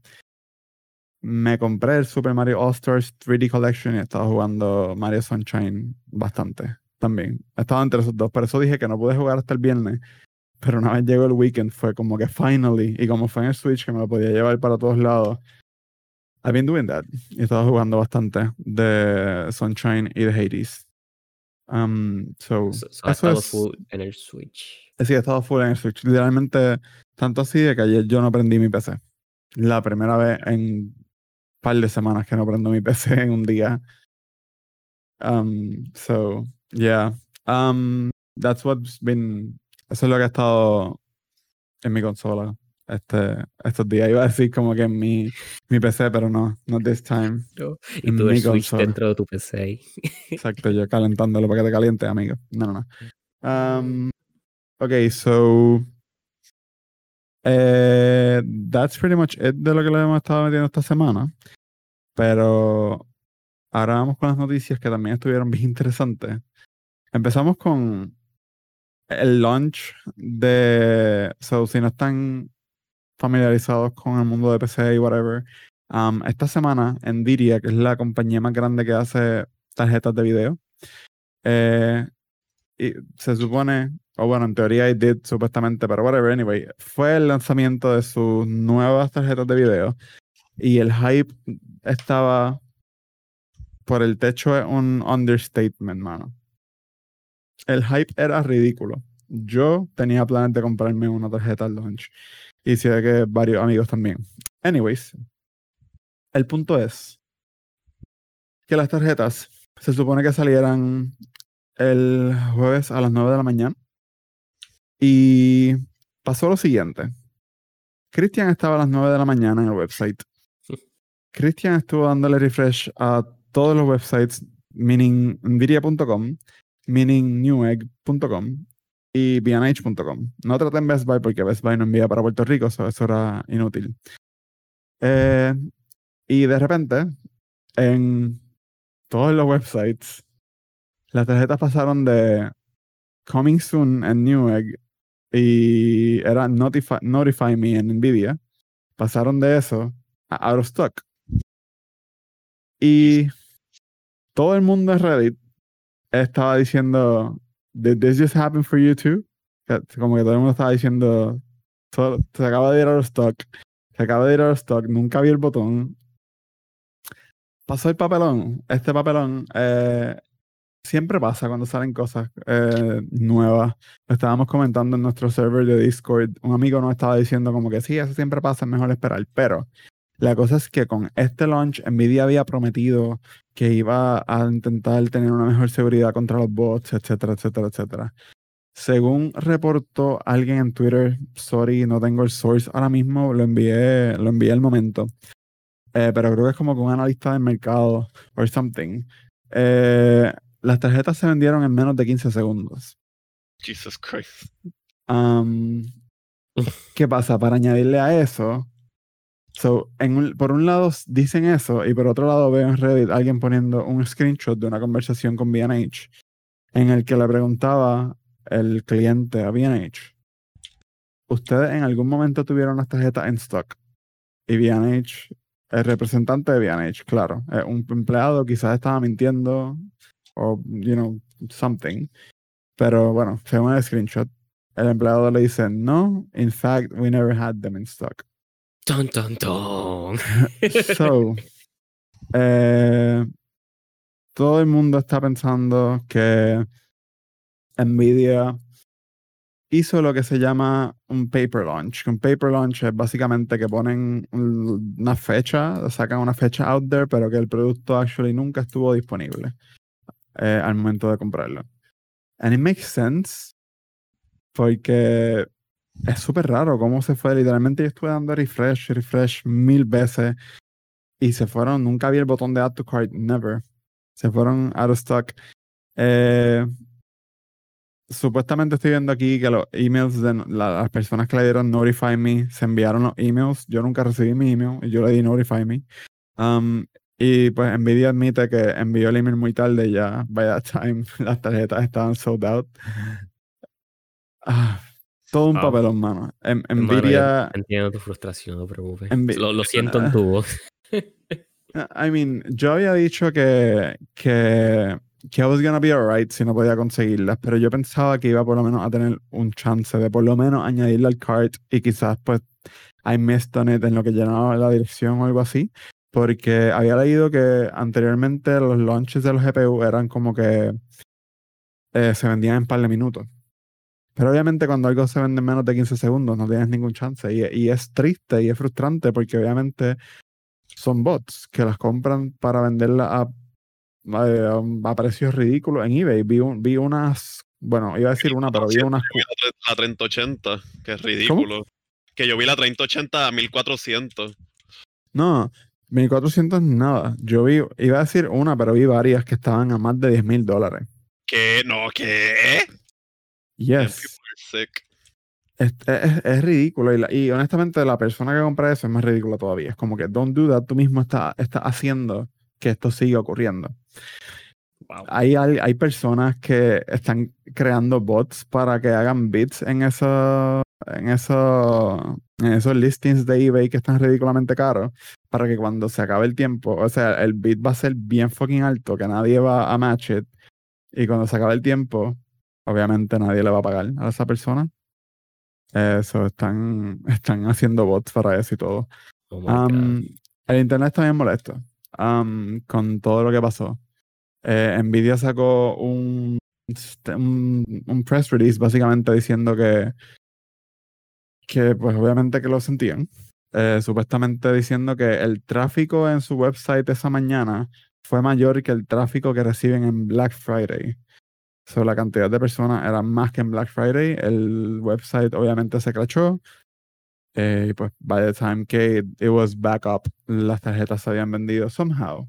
S1: Me compré el Super Mario All Stars 3D Collection y he estado jugando Mario Sunshine bastante también. He estado entre esos dos, por eso dije que no pude jugar hasta el viernes. Pero una vez llegó el weekend, fue como que finally, y como fue en el Switch que me lo podía llevar para todos lados, I've been doing that. Y he estado jugando bastante de Sunshine y de Hades. Um, so,
S3: So- so
S1: eso es.
S3: full en el Switch.
S1: Sí, he estado full en el Switch. Literalmente, tanto así de que ayer yo no prendí mi PC. La primera vez en un par de semanas que no prendo mi PC en un día. Um, so, yeah. Um, that's what's been. Eso es lo que ha estado en mi consola. este, estos días. Iba a decir como que en mi, mi PC, pero no, not this time.
S3: Y
S1: En
S3: tú el
S1: mi
S3: Switch
S1: consola.
S3: dentro de tu PC.
S1: Exacto, yo calentándolo para que te caliente, amigo. No, no, no. Um, ok, so. Eh, that's pretty much it de lo que le hemos estado metiendo esta semana. Pero ahora vamos con las noticias que también estuvieron bien interesantes. Empezamos con el launch de. So, si no están familiarizados con el mundo de PC y whatever, um, esta semana Nvidia, que es la compañía más grande que hace tarjetas de video, eh, y se supone, o bueno, en teoría it did supuestamente, pero whatever, anyway, fue el lanzamiento de sus nuevas tarjetas de video y el hype estaba por el techo, es un understatement, mano. El hype era ridículo. Yo tenía planes de comprarme una tarjeta al launch y sé que varios amigos también. Anyways, el punto es que las tarjetas se supone que salieran el jueves a las 9 de la mañana. Y pasó lo siguiente. Cristian estaba a las 9 de la mañana en el website. Cristian estuvo dándole refresh a todos los websites, meaning nvidia.com, meaning newegg.com y bnh.com. No traté en Best Buy porque Best Buy no envía para Puerto Rico, so eso era inútil. Eh, y de repente, en todos los websites, las tarjetas pasaron de Coming Soon en Newegg y era Notify, Notify Me en Nvidia. Pasaron de eso a Out of Stock. Y todo el mundo en Reddit estaba diciendo, ¿Did this just happen for you too? Como que todo el mundo estaba diciendo, "Todo- se acaba de ir out of stock, se acaba de ir out of stock, nunca vi el botón. Pasó el papelón, este papelón eh, siempre pasa cuando salen cosas eh, nuevas. Lo estábamos comentando en nuestro server de Discord. Un amigo nos estaba diciendo como que sí, eso siempre pasa, es mejor esperar. Pero la cosa es que con este launch, Nvidia había prometido que iba a intentar tener una mejor seguridad contra los bots, etcétera, etcétera, etcétera. Según reportó alguien en Twitter, sorry, no tengo el source ahora mismo, lo envié, lo envié al momento. Eh, pero creo que es como con un analista del mercado or something. Eh, las tarjetas se vendieron en menos de 15 segundos.
S2: Jesus Christ.
S1: ¿Qué pasa? Para añadirle a eso, so, en un- por un lado dicen eso y por otro lado veo en Reddit alguien poniendo un screenshot de una conversación con B&H en el que le preguntaba el cliente a B&H, ¿ustedes en algún momento tuvieron las tarjetas en stock? Y B&H, el representante de B&H, claro, eh, un empleado quizás estaba mintiendo o, you know, something. Pero bueno, según el screenshot, el empleado le dice, no, in fact, we never had them in stock.
S3: Ton, ton, ton.
S1: So, eh, todo el mundo está pensando que Nvidia hizo lo que se llama un paper launch. Un paper launch es básicamente que ponen un- una fecha, sacan una fecha out there, pero que el producto actually nunca estuvo disponible eh, al momento de comprarlo. And it makes sense porque es súper raro cómo se fue. Literalmente yo estuve dando refresh, refresh mil veces y se fueron. Nunca vi el botón de add to cart, never. Se fueron out of stock. Eh, supuestamente estoy viendo aquí que los emails de la- las personas que le dieron Notify Me se enviaron los emails. Yo nunca recibí mi email y yo le di Notify Me. Um, y pues Nvidia admite que envió el email muy tarde ya, by that time, las tarjetas estaban sold out. Ah, todo un
S3: Wow.
S1: papelón, mano. En-
S3: Hermano, yo
S1: Nvidia,
S3: Entiendo tu frustración, no te preocupes.
S1: Envi-
S3: Lo, lo siento en tu voz.
S1: I mean, yo había dicho que, que, que I was gonna be alright si no podía conseguirlas, pero yo pensaba que iba por lo menos a tener un chance de por lo menos añadirle al cart y quizás pues I missed on it en lo que llenaba la dirección o algo así, porque había leído que anteriormente los launches de los GPU eran como que eh, se vendían en par de minutos. Pero obviamente cuando algo se vende en menos de 15 segundos no tienes ningún chance y, y es triste y es frustrante porque obviamente son bots que las compran para venderla a, a, a precios ridículos en eBay. Vi, un- vi unas, bueno, iba a decir una, pero vi unas.
S2: La 3080, que es ridículo. Que yo vi la 3080 a 1400.
S1: No, 1400 nada. Yo vi, iba a decir una, pero vi varias que estaban a más de 10 mil dólares.
S2: ¿Qué? No, ¿qué?
S1: Yes.
S2: Sick.
S1: Es, es- es ridículo. Y, la- y honestamente, la persona que compra eso es más ridícula todavía. Es como que, don't do that. Tú mismo estás está haciendo que esto siga ocurriendo.
S3: Wow.
S1: Hay, hay personas que están creando bots para que hagan bits en esos en eso, en esos listings de eBay que están ridículamente caros para que cuando se acabe el tiempo, o sea, el bit va a ser bien fucking alto, que nadie va a match it, y cuando se acabe el tiempo, obviamente nadie le va a pagar a esa persona. Eso, están, están haciendo bots para eso y todo.
S3: Oh.
S1: Um, el internet está bien molesto um, con todo lo que pasó. Eh, Nvidia sacó un, este, un, un press release básicamente diciendo que, que pues obviamente que lo sentían. Eh, supuestamente diciendo que el tráfico en su website esa mañana fue mayor que el tráfico que reciben en Black Friday. So, la cantidad de personas era más que en Black Friday. El website obviamente se crachó. Eh, y pues, by the time que it, was back up, las tarjetas se habían vendido somehow.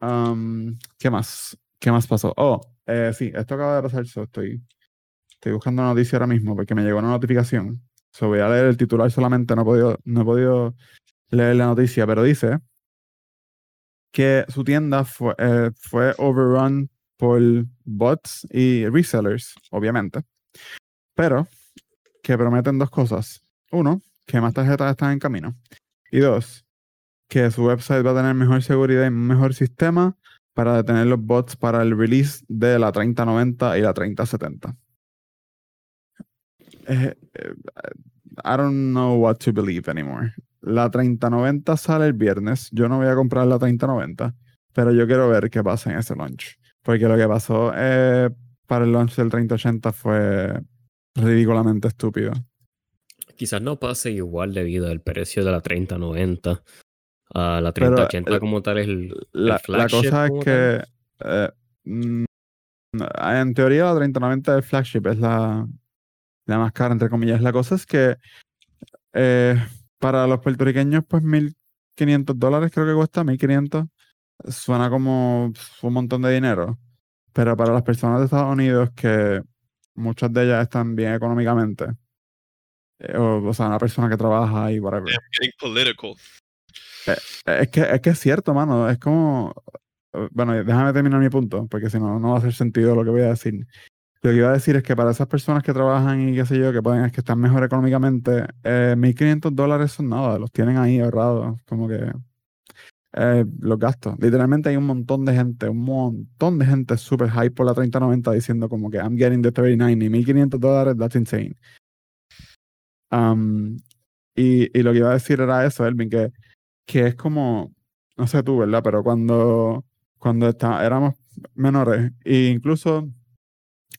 S1: Um, ¿Qué más? ¿Qué más pasó? Oh, eh, sí, esto acaba de pasar. so estoy, estoy buscando una noticia ahora mismo porque me llegó una notificación. So, voy a leer el titular solamente, no he podido, no he podido leer la noticia, pero dice que su tienda fue, eh, fue overrun por bots y resellers, obviamente. Pero que prometen dos cosas. Uno, que más tarjetas están en camino. Y dos, que su website va a tener mejor seguridad y mejor sistema para detener los bots para el release de la 3090 y la 3070. Eh, eh, I don't know what to believe anymore. La 3090 sale el viernes. Yo no voy a comprar la 3090, pero yo quiero ver qué pasa en ese launch. Porque lo que pasó eh, para el launch del 3080 fue ridículamente estúpido.
S3: Quizás no pase igual debido al precio de la 3090. a la
S1: Pero,
S3: 3080
S1: eh,
S3: como tal es el, el
S1: La, la
S3: flagship
S1: cosa es que eh, mm, en teoría la 3090 del flagship es la, la más cara, entre comillas. La cosa es que eh, para los puertorriqueños, pues 1.500 dólares creo que cuesta, 1.500. Suena como un montón de dinero. Pero para las personas de Estados Unidos, que muchas de ellas están bien económicamente, eh, o, o sea, una persona que trabaja y whatever.
S2: Damn, getting political.
S1: Es que, es que es cierto, mano. Es como. eh, Bueno, déjame terminar mi punto, porque si no, no va a hacer sentido lo que voy a decir. Lo que iba a decir es que para esas personas que trabajan y qué sé yo, que pueden, que están mejor económicamente, eh, 1.500 dólares son nada, los tienen ahí ahorrados, como que eh, los gastos. Literalmente hay un montón de gente, un montón de gente super hype por la 3090 diciendo como que I'm getting the 3090 y 1.500 dólares, that's insane. Um, y, y lo que iba a decir era eso, Elvin, que que es como, no sé tú, ¿verdad? Pero cuando, cuando está, éramos menores, e incluso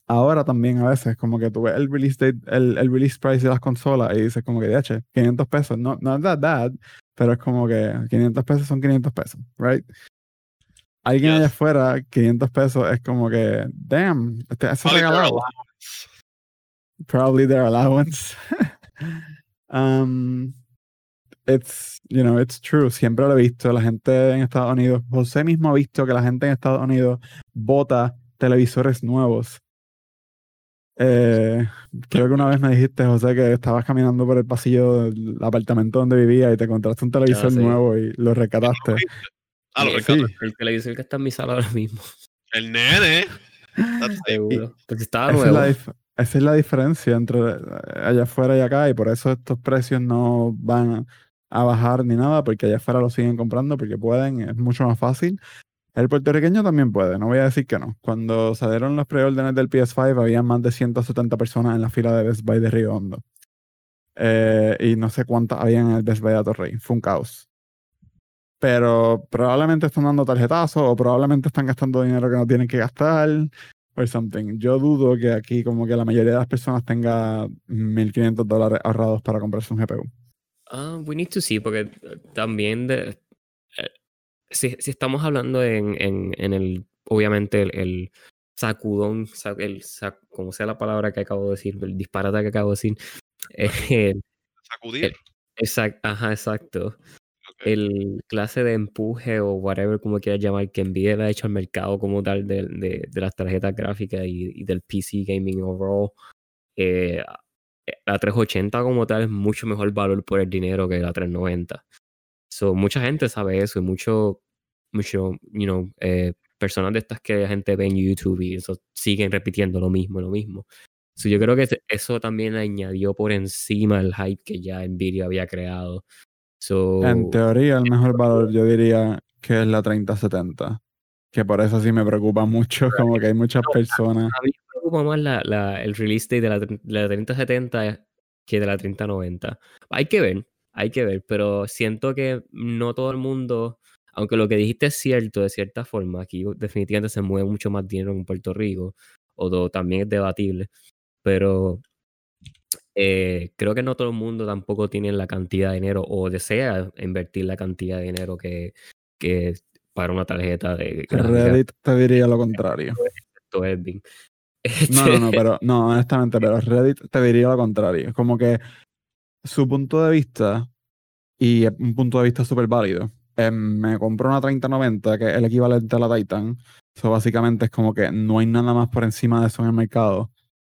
S1: ahora también a veces, como que tú ves el release date, el, el release price de las consolas y dices como que, de 500 pesos, no, no that bad, pero es como que 500 pesos son 500 pesos, right? Alguien allá afuera, 500 pesos es como que, damn, este, eso es
S2: Probably their allowance.
S1: probably their allowance. um, it's, you know, it's true. Siempre lo he visto. La gente en Estados Unidos, José mismo ha visto que la gente en Estados Unidos vota televisores nuevos. Eh, creo que una vez me dijiste, José, que estabas caminando por el pasillo del apartamento donde vivía y te encontraste un televisor
S3: sí.
S1: nuevo y lo rescataste.
S2: Ah, lo
S3: Sí,
S2: rescato.
S3: El televisor que está en mi sala ahora mismo.
S2: El nene.
S3: Seguro. Porque estaba
S1: Esa es,
S3: nuevo.
S1: la dif- esa es la diferencia entre eh, allá afuera y acá, y por eso estos precios no van a bajar ni nada, porque allá afuera lo siguen comprando porque pueden, es mucho más fácil. El puertorriqueño también puede, no voy a decir que no. Cuando salieron los preórdenes del PS5, había más de 170 personas en la fila de Best Buy de Río Hondo. Eh, y no sé cuántas habían en el Best Buy de Atorrey. Fue un caos. Pero probablemente están dando tarjetazos o probablemente están gastando dinero que no tienen que gastar or something. Yo dudo que aquí como que la mayoría de las personas tenga 1.500 dólares ahorrados para comprarse un GPU.
S3: Ah, we need to see, porque también de, eh, si, si estamos hablando en, en, en el, obviamente el, el sacudón, sa- el sac- como sea la palabra que acabo de decir, el disparate que acabo de decir, eh,
S2: Sacudir.
S3: Exacto, ajá, exacto. El clase de empuje o whatever como quieras llamar que le ha hecho al mercado como tal de, de- de las tarjetas gráficas y, y del PC gaming overall. eh, la 380 como tal es mucho mejor valor por el dinero que la 390. So, mucha gente sabe eso y mucho, mucho, you know, eh, personas de estas que la gente ve en YouTube y eso siguen repitiendo lo mismo, lo mismo. So, yo creo que eso también añadió por encima el hype que ya Nvidia había creado. So,
S1: En teoría, el mejor valor yo diría que es la 3070. Que por eso sí me preocupa mucho, como que hay muchas
S3: No,
S1: personas.
S3: a mí me preocupa más la, la- el release date de la, la 3070 que de la 3090. Hay que ver, hay que ver, pero siento que no todo el mundo, aunque lo que dijiste es cierto de cierta forma, aquí definitivamente se mueve mucho más dinero en Puerto Rico, o también es debatible, pero eh, creo que no todo el mundo tampoco tiene la cantidad de dinero o desea invertir la cantidad de dinero que, que para una tarjeta de
S1: Reddit te diría lo contrario. No, no, no,
S3: Este,
S1: pero no, honestamente, pero Reddit te diría lo contrario. Es como que su punto de vista, y es un punto de vista súper válido. eh, me compró una 3090, que es el equivalente a la Titan. Eso básicamente es como que no hay nada más por encima de eso en el mercado.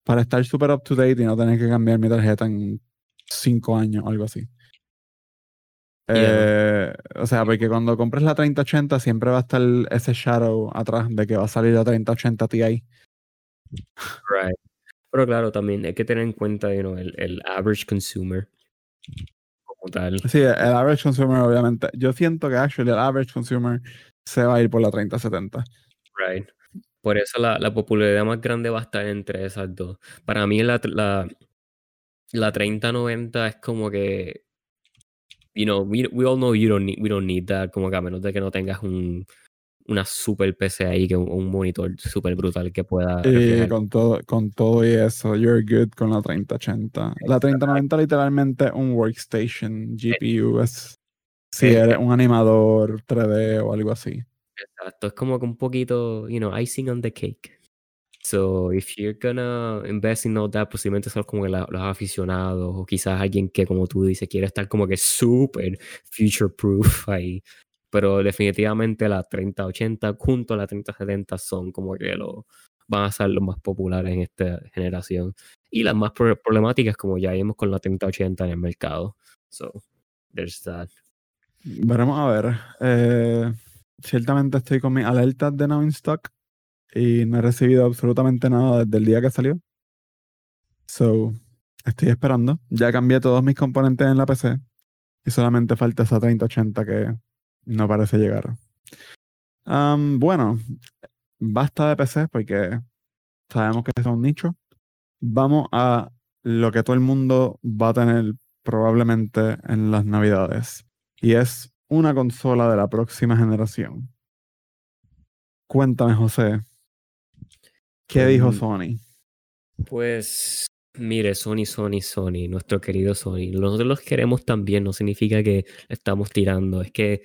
S1: Para estar súper up to date y no tener que cambiar mi tarjeta en cinco años o algo así. Eh, o sea, porque cuando compres la 3080 siempre va a estar ese shadow atrás de que va a salir la 3080 Ti.
S3: Right. Pero claro, también hay que tener en cuenta you know, el, el average consumer como tal.
S1: Sí, el average consumer, obviamente. Yo siento que actually el average consumer se va a ir por la 3070.
S3: Right. Por eso la, la popularidad más grande va a estar entre esas dos. Para mí la, la, la 3090 es como que, you know, we, we all know you don't need, we don't need that, como que a menos de que no tengas un, una super PC ahí, que un, un monitor super brutal que pueda
S1: Y con todo, con todo y eso, you're good con la 3080. La 3090 literalmente un workstation GPU. Es si eres un animador 3D o algo así.
S3: Exacto, es como que un poquito, you know, icing on the cake. So, if you're gonna invest in all that, posiblemente son como la- los aficionados o quizás alguien que, como tú dices, quiere estar como que súper future proof ahí. Pero definitivamente la 3080 junto a la 3070 son como que los van a ser los más populares en esta generación. Y las más pro- problemáticas, como ya vimos con la 3080 en el mercado. So, there's that.
S1: Veremos a ver. Eh, ciertamente estoy con mis alertas de Now in Stock y no he recibido absolutamente nada desde el día que salió. So, estoy esperando. Ya cambié todos mis componentes en la PC y solamente falta esa 3080 que no parece llegar. Bueno, basta de PC porque sabemos que es un nicho. Vamos a lo que todo el mundo va a tener probablemente en las navidades y es una consola de la próxima generación. Cuéntame, José, ¿qué dijo
S3: Um,
S1: Sony?
S3: Pues, mire, Sony, Sony, Sony, nuestro querido Sony. Nosotros los queremos también, no significa que estamos tirando, es que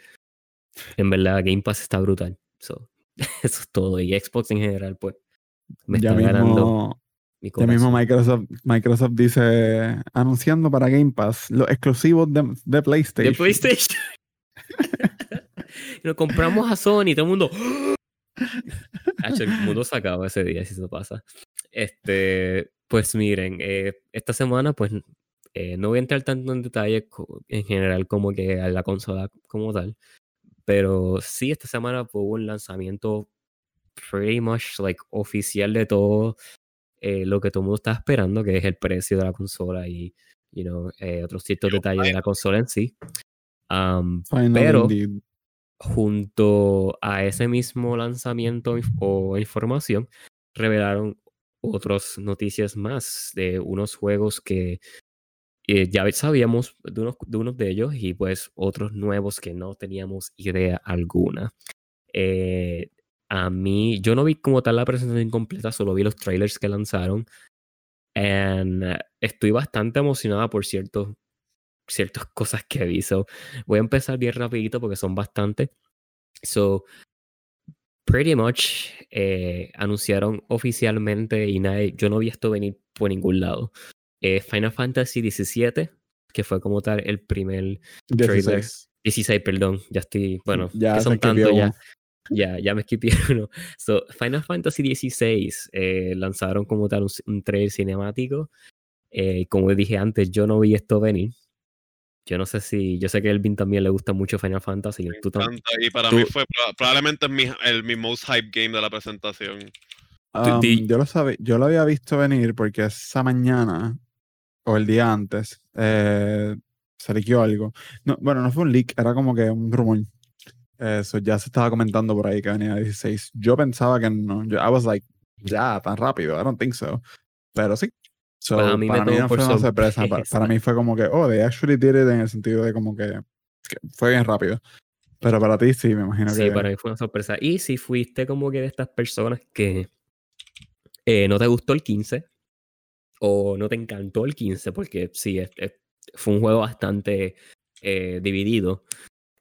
S3: en verdad Game Pass está brutal. So, eso es todo. Y Xbox en general, pues, me
S1: Ya
S3: está ganando mi
S1: ya mismo. Microsoft, Microsoft dice anunciando para Game Pass los exclusivos de, de
S3: De
S1: PlayStation.
S3: PlayStation. Lo compramos a Sony, todo el mundo. Hacho, el mundo se acaba ese día si eso pasa. Este, pues miren, eh, esta semana, pues eh, no voy a entrar tanto en detalle en general como que a la consola como tal. Pero sí, esta semana hubo un lanzamiento pretty much like oficial de todo eh, lo que todo el mundo está esperando, que es el precio de la consola y you know, eh, otros ciertos detalles de la consola en sí.
S1: Final
S3: pero
S1: indeed.
S3: junto a ese mismo lanzamiento inf- o información, revelaron otras noticias más de unos juegos que eh, ya sabíamos de unos, de ellos y pues otros nuevos que no teníamos idea alguna. Eh, a mí, yo no vi como tal la presentación completa, solo vi los trailers que lanzaron. And eh, estoy bastante emocionada por ciertos, ciertas cosas que vi. So, voy a empezar bien rapidito porque son bastantes. So, pretty much anunciaron oficialmente y nadie, yo no vi esto venir por ningún lado. Eh, Final Fantasy XVII que fue como tal el primer trailer.
S1: 16.
S3: 16, perdón, ya estoy, bueno,
S1: Ya
S3: que son tantos ya. Ya, ya me esquipé uno. So, Final Fantasy XVI eh, lanzaron como tal un, un trailer cinemático. Eh, como dije antes, yo no vi esto venir. Yo no sé si. Yo sé que a Elvin también le gusta mucho Final Fantasy.
S2: Me
S3: tú tam-
S2: encanta, y para
S3: tú-
S2: mí fue proba- probablemente mi, el, mi most hype game de la presentación.
S1: Um, yo, lo sabe, yo lo había visto venir porque esa mañana o el día antes eh, se liqueó algo. No, bueno, no fue un leak, era como que un rumor. Eso ya se estaba comentando por ahí que venía 16. Yo pensaba que no. Yo, I was like, ya, tan rápido. I don't think so. Pero sí. So,
S3: Pues a mí
S1: para mí no fue una sorpresa. Para,
S3: sorpresa.
S1: para mí fue como que, oh, they actually did it en el sentido de como que, que fue bien rápido. Pero para ti sí, me imagino
S3: Sí,
S1: que.
S3: para mí fue una sorpresa. Y si fuiste como que de estas personas que eh, no te gustó el 15 o no te encantó el 15, porque sí, es- es- fue un juego bastante eh, dividido.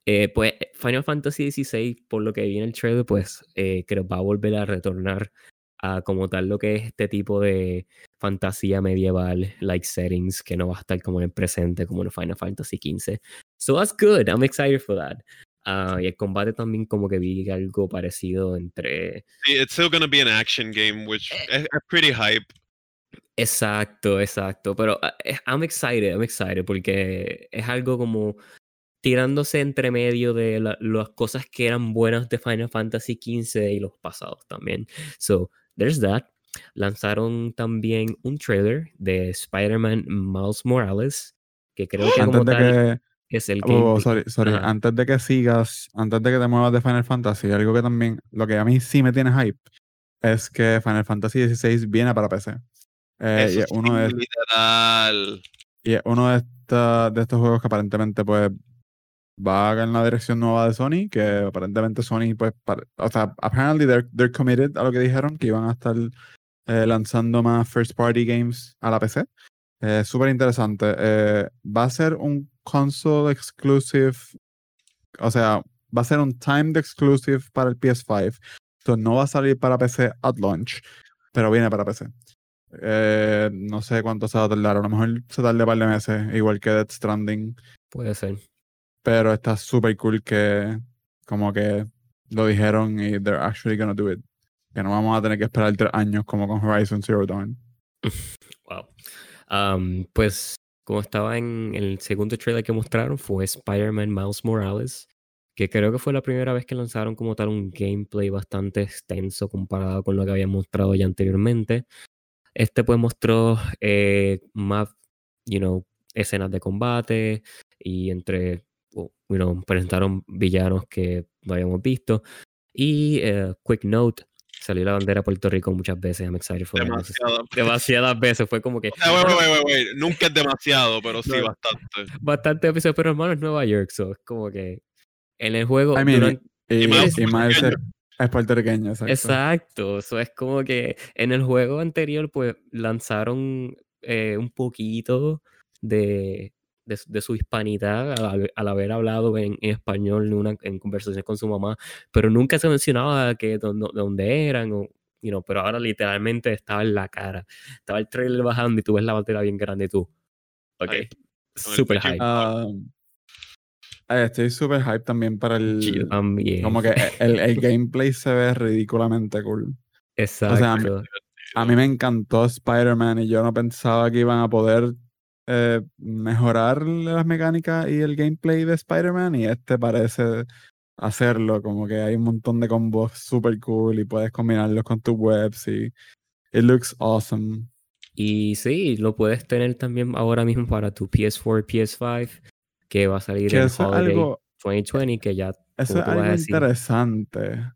S3: eh, pues Final Fantasy XVI, por lo que vi en el trailer, pues eh, creo va a volver a retornar a como tal lo que es este tipo de fantasía medieval, like settings, que no va a estar como en el presente, como en Final Fantasy XV. So that's good, I'm excited for that. Ah, y el combate también como que vi algo parecido entre...
S2: Sí, it's still gonna be an action game, which
S3: Eh.
S2: pretty hype.
S3: Exacto, exacto. Pero ah, eh, I'm excited, I'm excited porque es algo como tirándose entre medio de la- las cosas que eran buenas de Final Fantasy XV y los pasados también. So, there's that. Lanzaron también un trailer de Spider-Man Miles Morales, que creo que como
S1: Antes de
S3: tal
S1: que.
S3: es el
S1: Oh, oh,
S3: gameplay.
S1: sorry, sorry.
S3: Ajá.
S1: Antes de que sigas, antes de que te muevas de Final Fantasy, algo que también, lo que a mí sí me tiene hype, es que Final Fantasy XVI viene para PC. Eh, y es uno de,
S2: sí, literal.
S1: y es uno de, esta- de estos juegos que aparentemente pues va en la dirección nueva de Sony, que aparentemente Sony pues, pare- o sea, apparently they're, they're committed a lo que dijeron, que iban a estar eh, lanzando más first party games a la PC. Eh, Súper interesante. Eh, va a ser un console exclusive, o sea, va a ser un timed exclusive para el PS5. Entonces no va a salir para PC at launch, pero viene para PC. Eh, no sé cuánto se va a tardar, a lo mejor se tarde un par de meses, igual que Death Stranding,
S3: Puede ser.
S1: pero está súper cool que como que lo dijeron y they're actually gonna do it. Que no vamos a tener que esperar tres años como con Horizon Zero Dawn.
S3: Wow. Am, pues, como estaba en el segundo trailer que mostraron, fue Spider-Man Miles Morales, que creo que fue la primera vez que lanzaron como tal un gameplay bastante extenso comparado con lo que habían mostrado ya anteriormente. Este pues mostró eh, más, you know, escenas de combate y entre, o, you know, presentaron villanos que no habíamos visto. Y, eh, quick note, salió la bandera de Puerto Rico muchas veces, I'm excited for
S2: Demasiado.
S3: demasiadas veces. Fue como que.
S2: Wait,
S3: bueno,
S2: wait, wait, wait, wait. Nunca es demasiado, pero sí
S3: No.
S2: bastante.
S3: Bastante episodios, pero hermano es Nueva York, so es como que. En el juego.
S1: I mean,
S3: duran-
S1: Y,
S2: Y
S3: Miles
S1: y Miles es,
S2: puertorriqueño.
S1: exacto.
S3: Exacto, eso es como que en el juego anterior, pues lanzaron eh, un poquito de, de, su- de su hispanidad al, al haber hablado en, en español en, una, en conversaciones con su mamá, pero nunca se mencionaba que dónde, dónde eran, o, you know, pero ahora literalmente estaba en la cara. Estaba el trailer bajando y tú ves la bandera bien grande y tú. Ok,
S2: pecho
S3: hype.
S1: Eh, estoy súper hype también para
S3: Yo
S1: el.
S3: también.
S1: Como que el, el gameplay se ve ridículamente cool.
S3: Exacto.
S1: A mí me encantó Spider-Man y yo no pensaba que iban a poder eh, mejorar las mecánicas y el gameplay de Spider-Man y este parece hacerlo, como que hay un montón de combos super cool y puedes combinarlos con tus webs y it looks awesome.
S3: Y sí, lo puedes tener también ahora mismo para tu PS4, PS5, que va a salir
S1: Que
S3: en Holiday
S1: algo,
S3: 2020, que ya
S1: eso es algo
S3: decir,
S1: interesante.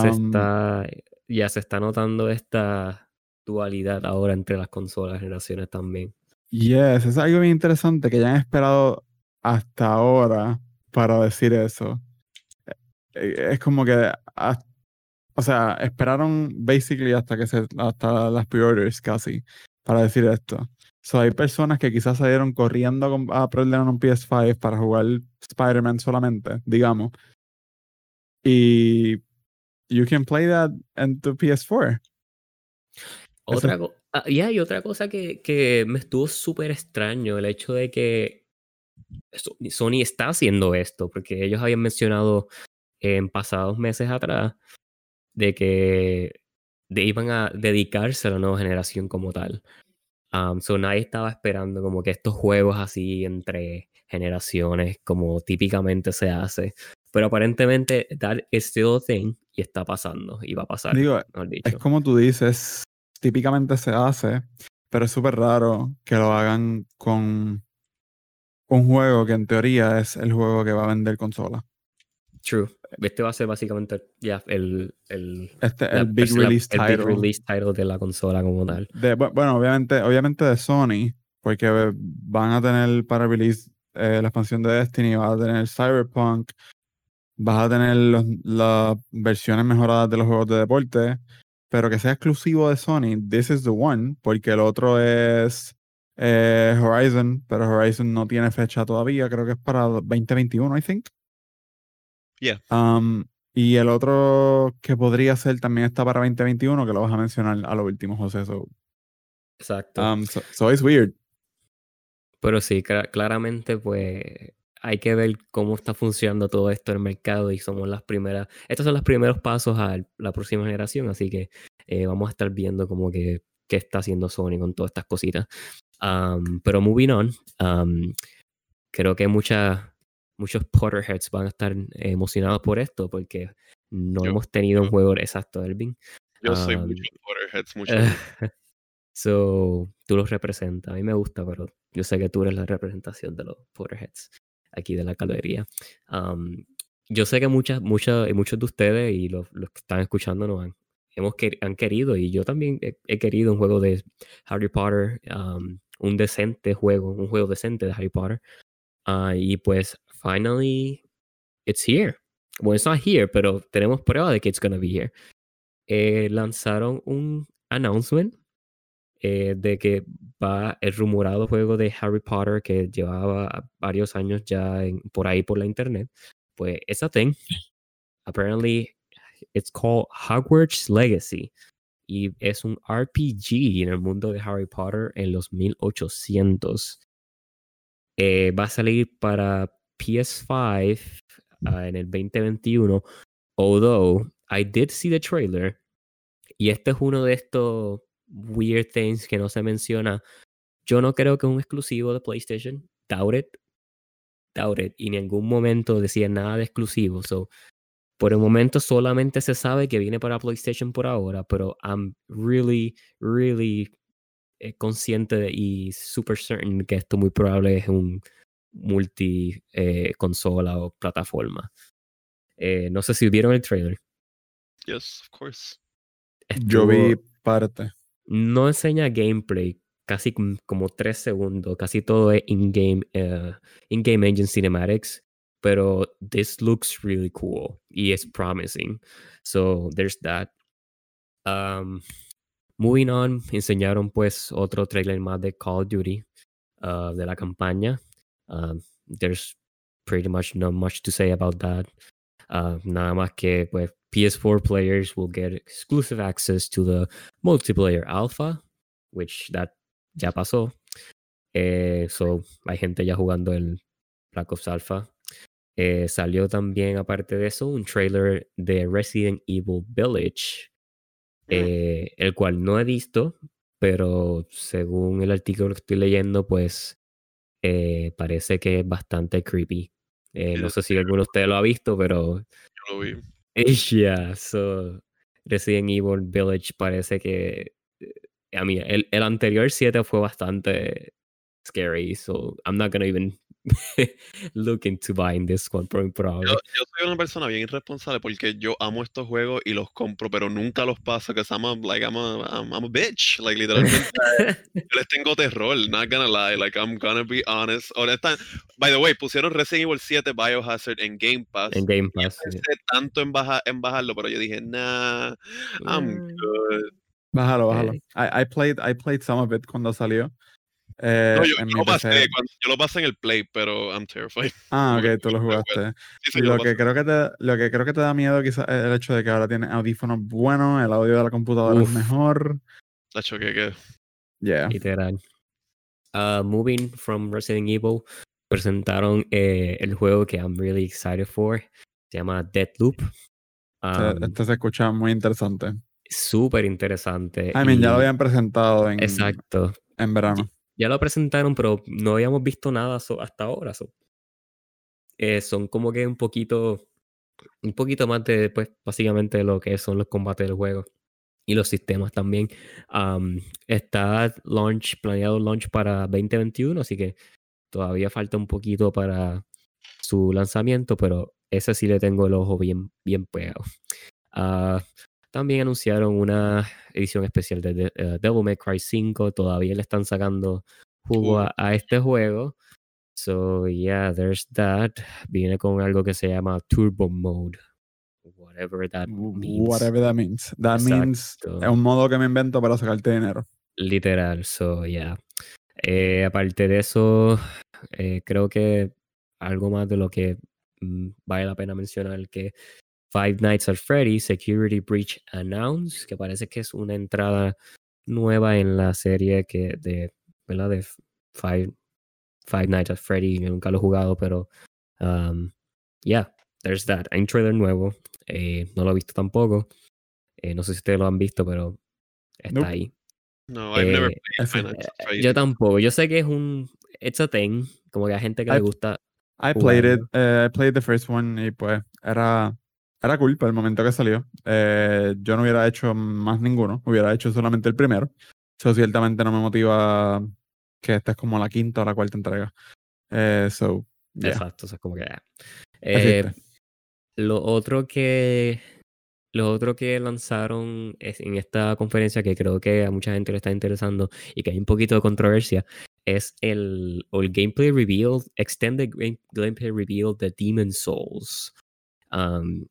S3: se está, ya se está notando esta dualidad ahora entre las consolas generaciones también.
S1: Yes, es algo bien interesante que ya han esperado hasta ahora para decir eso. Eh, Es como que, o sea, esperaron basically hasta que se, hasta las pre-orders casi para decir esto. So, hay personas que quizás salieron corriendo a, com- a preordenar un PS5 para jugar Spider-Man solamente, digamos. Y you can play that en tu PS4.
S3: Otra, co- Ah, ya, y otra cosa que, que me estuvo súper extraño, el hecho de que So- Sony está haciendo esto, porque ellos habían mencionado en pasados meses atrás de que de iban a dedicarse a la nueva generación como tal. Um, so nadie estaba esperando como que estos juegos así entre generaciones, como típicamente se hace. Pero aparentemente that is still a thing y está pasando y va a pasar.
S1: Digo, es como tú dices, típicamente se hace, pero es súper raro que lo hagan con un juego que en teoría es el juego que va a vender consola.
S3: True. Este va a ser básicamente ya el, el,
S1: Este
S3: la
S1: el big
S3: persona-
S1: release
S3: el
S1: title.
S3: big release title de la consola como tal.
S1: De- bu- bueno, obviamente, obviamente de Sony, porque van a tener para release eh, la expansión de Destiny, vas a tener Cyberpunk, vas a tener los- las versiones mejoradas de los juegos de deporte, pero que sea exclusivo de Sony, this is the one, porque el otro es eh, Horizon, pero Horizon no tiene fecha todavía, creo que es para 2021, I think.
S2: Yeah.
S1: Um, y el otro que podría ser también está para 2021, que lo vas a mencionar a lo último, José. So,
S3: Exacto.
S1: um, so, so it's weird.
S3: Pero sí, cla- claramente, pues hay que ver cómo está funcionando todo esto en el mercado y somos las primeras. Estos son los primeros pasos a la próxima generación, así que eh, vamos a estar viendo como que qué está haciendo Sony con todas estas cositas. Am, pero moving on, am, creo que muchas muchos Potterheads van a estar eh, emocionados por esto porque no
S2: Yo-
S3: hemos tenido un juego exacto, Elvin.
S2: Yo soy
S3: Um,
S2: mucho Potterheads, mucho.
S3: so, tú los representas. A mí me gusta, pero yo sé que tú eres la representación de los Potterheads aquí de la galería. Um, yo sé que muchas, muchas, y muchos de ustedes y los, los que están escuchando nos han, hemos quer- han querido, y yo también he, he querido un juego de Harry Potter, um, un decente juego, un juego decente de Harry Potter. Ah, y pues, finally, it's here. Well, it's not here, pero tenemos prueba de que it's gonna be here. Eh, lanzaron un announcement eh, de que va el rumorado juego de Harry Potter que llevaba varios años ya por ahí por la internet. Pues esa thing, apparently, it's called Hogwarts Legacy. Y es un RPG en el mundo de Harry Potter en los 1800. Eh, va a salir para PS5 ah, en el 2021. Although I did see the trailer. Y este es uno de estos weird things que no se menciona. Yo no creo que es un exclusivo de PlayStation. Doubt it. Doubt it. Y en ningún momento decía nada de exclusivo. So, por el momento solamente se sabe que viene para PlayStation por ahora. Pero I'm really, really eh, consciente y super certain que esto muy probable es un multi eh, consola o plataforma. Eh, no sé si vieron el trailer.
S2: Yes, of course.
S1: Yo vi parte.
S3: no enseña gameplay, casi com- como tres segundos, casi todo es in-game eh, in-game engine cinematics, pero this looks really cool y es promising. So there's that. Um, moving on, enseñaron pues otro trailer más de Call of Duty uh, de la campaña. Um, there's pretty much not much to say about that. Uh, nada más que pues PS4 players will get exclusive access to the multiplayer alpha, which that ya pasó. Eh, so hay gente ya jugando el Black Ops Alpha. Eh, salió también, aparte de eso, un trailer de Resident Evil Village, eh, el cual no he visto, pero según el artículo que estoy leyendo, pues eh, parece que es bastante creepy. Eh, no sé si alguno de ustedes lo ha visto, pero
S2: Yo lo vi.
S3: Yeah, so Resident Evil Village parece que. eh, A mí, el, el anterior 7 fue bastante scary, so I'm not gonna even look into buying this one, por
S2: Yo, yo soy una persona bien irresponsable porque yo amo estos juegos y los compro, pero nunca los paso, que I'm a, like, I'm a, I'm, I'm a bitch. Like, literalmente, yo les tengo terror, not gonna lie. Like, I'm gonna be honest. Honesta, by the way, pusieron Resident Evil 7 Biohazard en Game Pass.
S3: En Game
S2: y yo
S3: Pass. sí.
S2: pensé tanto en, baja- en bajarlo, pero yo dije, nah, I'm
S3: Mm.
S2: good.
S1: Bájalo, bájalo.
S3: Ok.
S1: I, I played, I played some of it cuando salió. Eh,
S2: No, yo,
S1: en
S2: yo
S1: mi
S2: lo pasé,
S1: PC.
S2: cuando- yo lo pasé en el Play, pero I'm terrified.
S1: Ah, ok, tú lo jugaste.
S2: Sí, sí, yo
S1: Lo
S2: lo
S1: que creo que te, lo que creo que te da miedo quizás es el hecho de que ahora tienes audífonos buenos, el audio de la computadora
S3: Uf.
S1: es mejor.
S2: Tacho, que, que
S1: Yeah.
S3: literal. Uh, moving from Resident Evil, presentaron eh, el juego que I'm really excited for. Se llama Deathloop.
S1: Este-
S3: Um,
S1: este se escucha muy interesante.
S3: Súper interesante.
S1: I mean, ya lo habían presentado en,
S3: Exacto.
S1: en verano.
S3: Ya lo presentaron, pero no habíamos visto nada hasta ahora. Eh, son como que un poquito, un poquito más de, pues, básicamente lo que son los combates del juego y los sistemas también. Am, está launch, planeado launch para 2021, así que todavía falta un poquito para su lanzamiento, pero ese sí le tengo el ojo bien, bien pegado. Ah, también anunciaron una edición especial de, de- eh, Devil May Cry 5. Todavía le están sacando jugo a, a este juego. So, yeah, there's that. Viene con algo que se llama Turbo Mode. Whatever that means.
S1: Whatever that means. That means
S3: Exacto.
S1: es un modo que me invento para sacarte dinero.
S3: Literal, so, yeah. Eh, aparte de eso, eh, creo que algo más de lo que mm, vale la pena mencionar que Five Nights at Freddy Security Breach Announced, que parece que es una entrada nueva en la serie que de, ¿verdad? De Five, Five Nights at Freddy, yo nunca lo he jugado, pero um, yeah, there's that. Hay un trailer nuevo, eh, no lo he visto tampoco. Eh, no sé si ustedes lo han visto, pero está
S1: Nope.
S3: ahí.
S2: No, I've never
S3: Eh,
S2: played Fantasy.
S3: Yo tampoco. Yo sé que es un. It's a thing. Como que hay gente que le gusta.
S1: I played it. I played the first one y pues era, era cool para el momento que salió. Eh, yo no hubiera hecho más ninguno. Hubiera hecho solamente el primero. Eso ciertamente no me motiva que esta es como la quinta o la cuarta entrega. Eh, so, yeah,
S3: Exacto. O sea, como que. Eh,
S1: existe.
S3: lo otro que. Lo otro que lanzaron es en esta conferencia que creo que a mucha gente le está interesando y que hay un poquito de controversia es el, el gameplay reveal, extended game- gameplay reveal de Demon Souls. Um,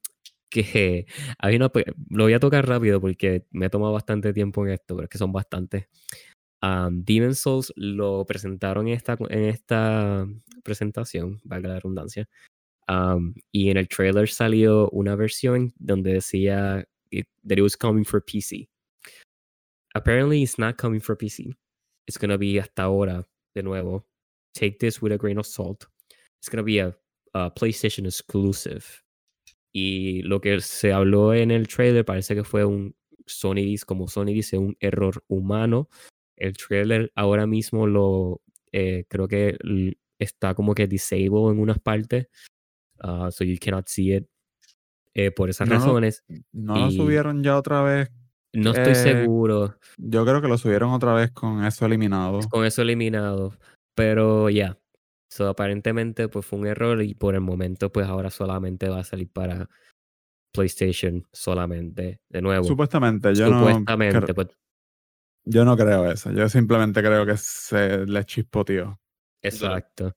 S3: que hay una, pe- lo voy a tocar rápido porque me he tomado bastante tiempo en esto, pero es que son bastantes. Um, Demon Souls lo presentaron en esta, en esta presentación, valga la redundancia. Um, y en el trailer salió una versión donde decía it- that it was coming for PC. Apparently, it's not coming for PC. It's gonna be hasta ahora, de nuevo. Take this with a grain of salt. It's gonna be a, a PlayStation exclusive. Y lo que se habló en el trailer parece que fue un Sony dice, como Sony dice, un error humano. El trailer ahora mismo lo eh, creo que está como que disabled en unas partes. uh, so you cannot see it. Eh, por esas
S1: No
S3: razones,
S1: No lo subieron ya otra vez.
S3: no estoy
S1: eh,
S3: seguro
S1: Yo creo que lo subieron otra vez con eso eliminado.
S3: con eso eliminado. Pero ya. So, aparentemente pues fue un error y por el momento pues ahora solamente va a salir para PlayStation solamente. De nuevo.
S1: Supuestamente, yo no,
S3: Supuestamente,
S1: cre-
S3: pues,
S1: yo no creo eso. Yo simplemente creo que se le chispoteó.
S3: Exacto.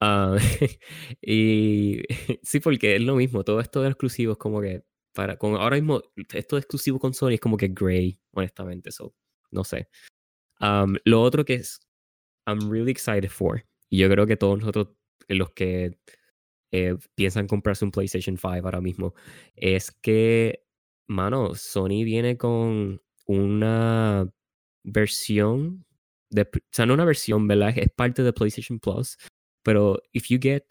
S3: Ah, y sí, porque es lo mismo, todo esto de exclusivos como que para con ahora mismo esto de exclusivo con Sony es como que gray, honestamente, so no sé. Am, lo otro que es I'm really excited for y yo creo que todos nosotros eh, los que eh, piensan comprarse un PlayStation 5 ahora mismo es que mano, Sony viene con una versión o sea, no una versión, ¿verdad? Es parte de PlayStation Plus, pero if you get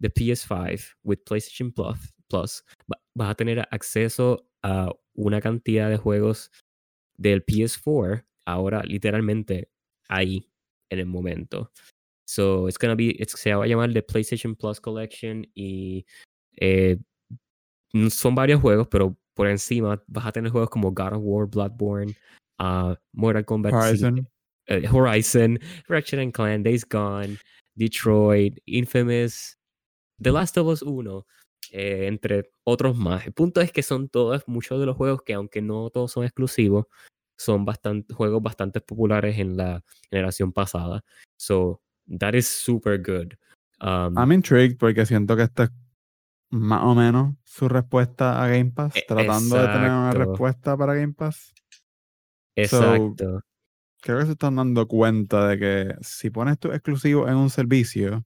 S3: the PS5 with PlayStation Plus, Plus va- vas a tener acceso a una cantidad de juegos del PS4 ahora literalmente ahí en el momento. So it's gonna be, it's, se va a llamar the PlayStation Plus Collection y eh, son varios juegos, pero por encima vas a tener juegos como God of War, Bloodborne, uh, Mortal Kombat 5,
S1: Horizon.
S3: eh, Horizon, Ratchet and Clank, Days Gone, Detroit, Infamous, The Last of Us 1, eh, entre otros más. El punto es que son todos, muchos de los juegos que aunque no todos son exclusivos, son bastante, juegos bastante populares en la generación pasada. So, that is super good. Um,
S1: I'm intrigued porque siento que esta es más o menos su respuesta a Game Pass.
S3: E-
S1: Tratando de tener una respuesta para Game Pass.
S3: exacto.
S1: Creo que se están dando cuenta de que si pones tu exclusivo en un servicio,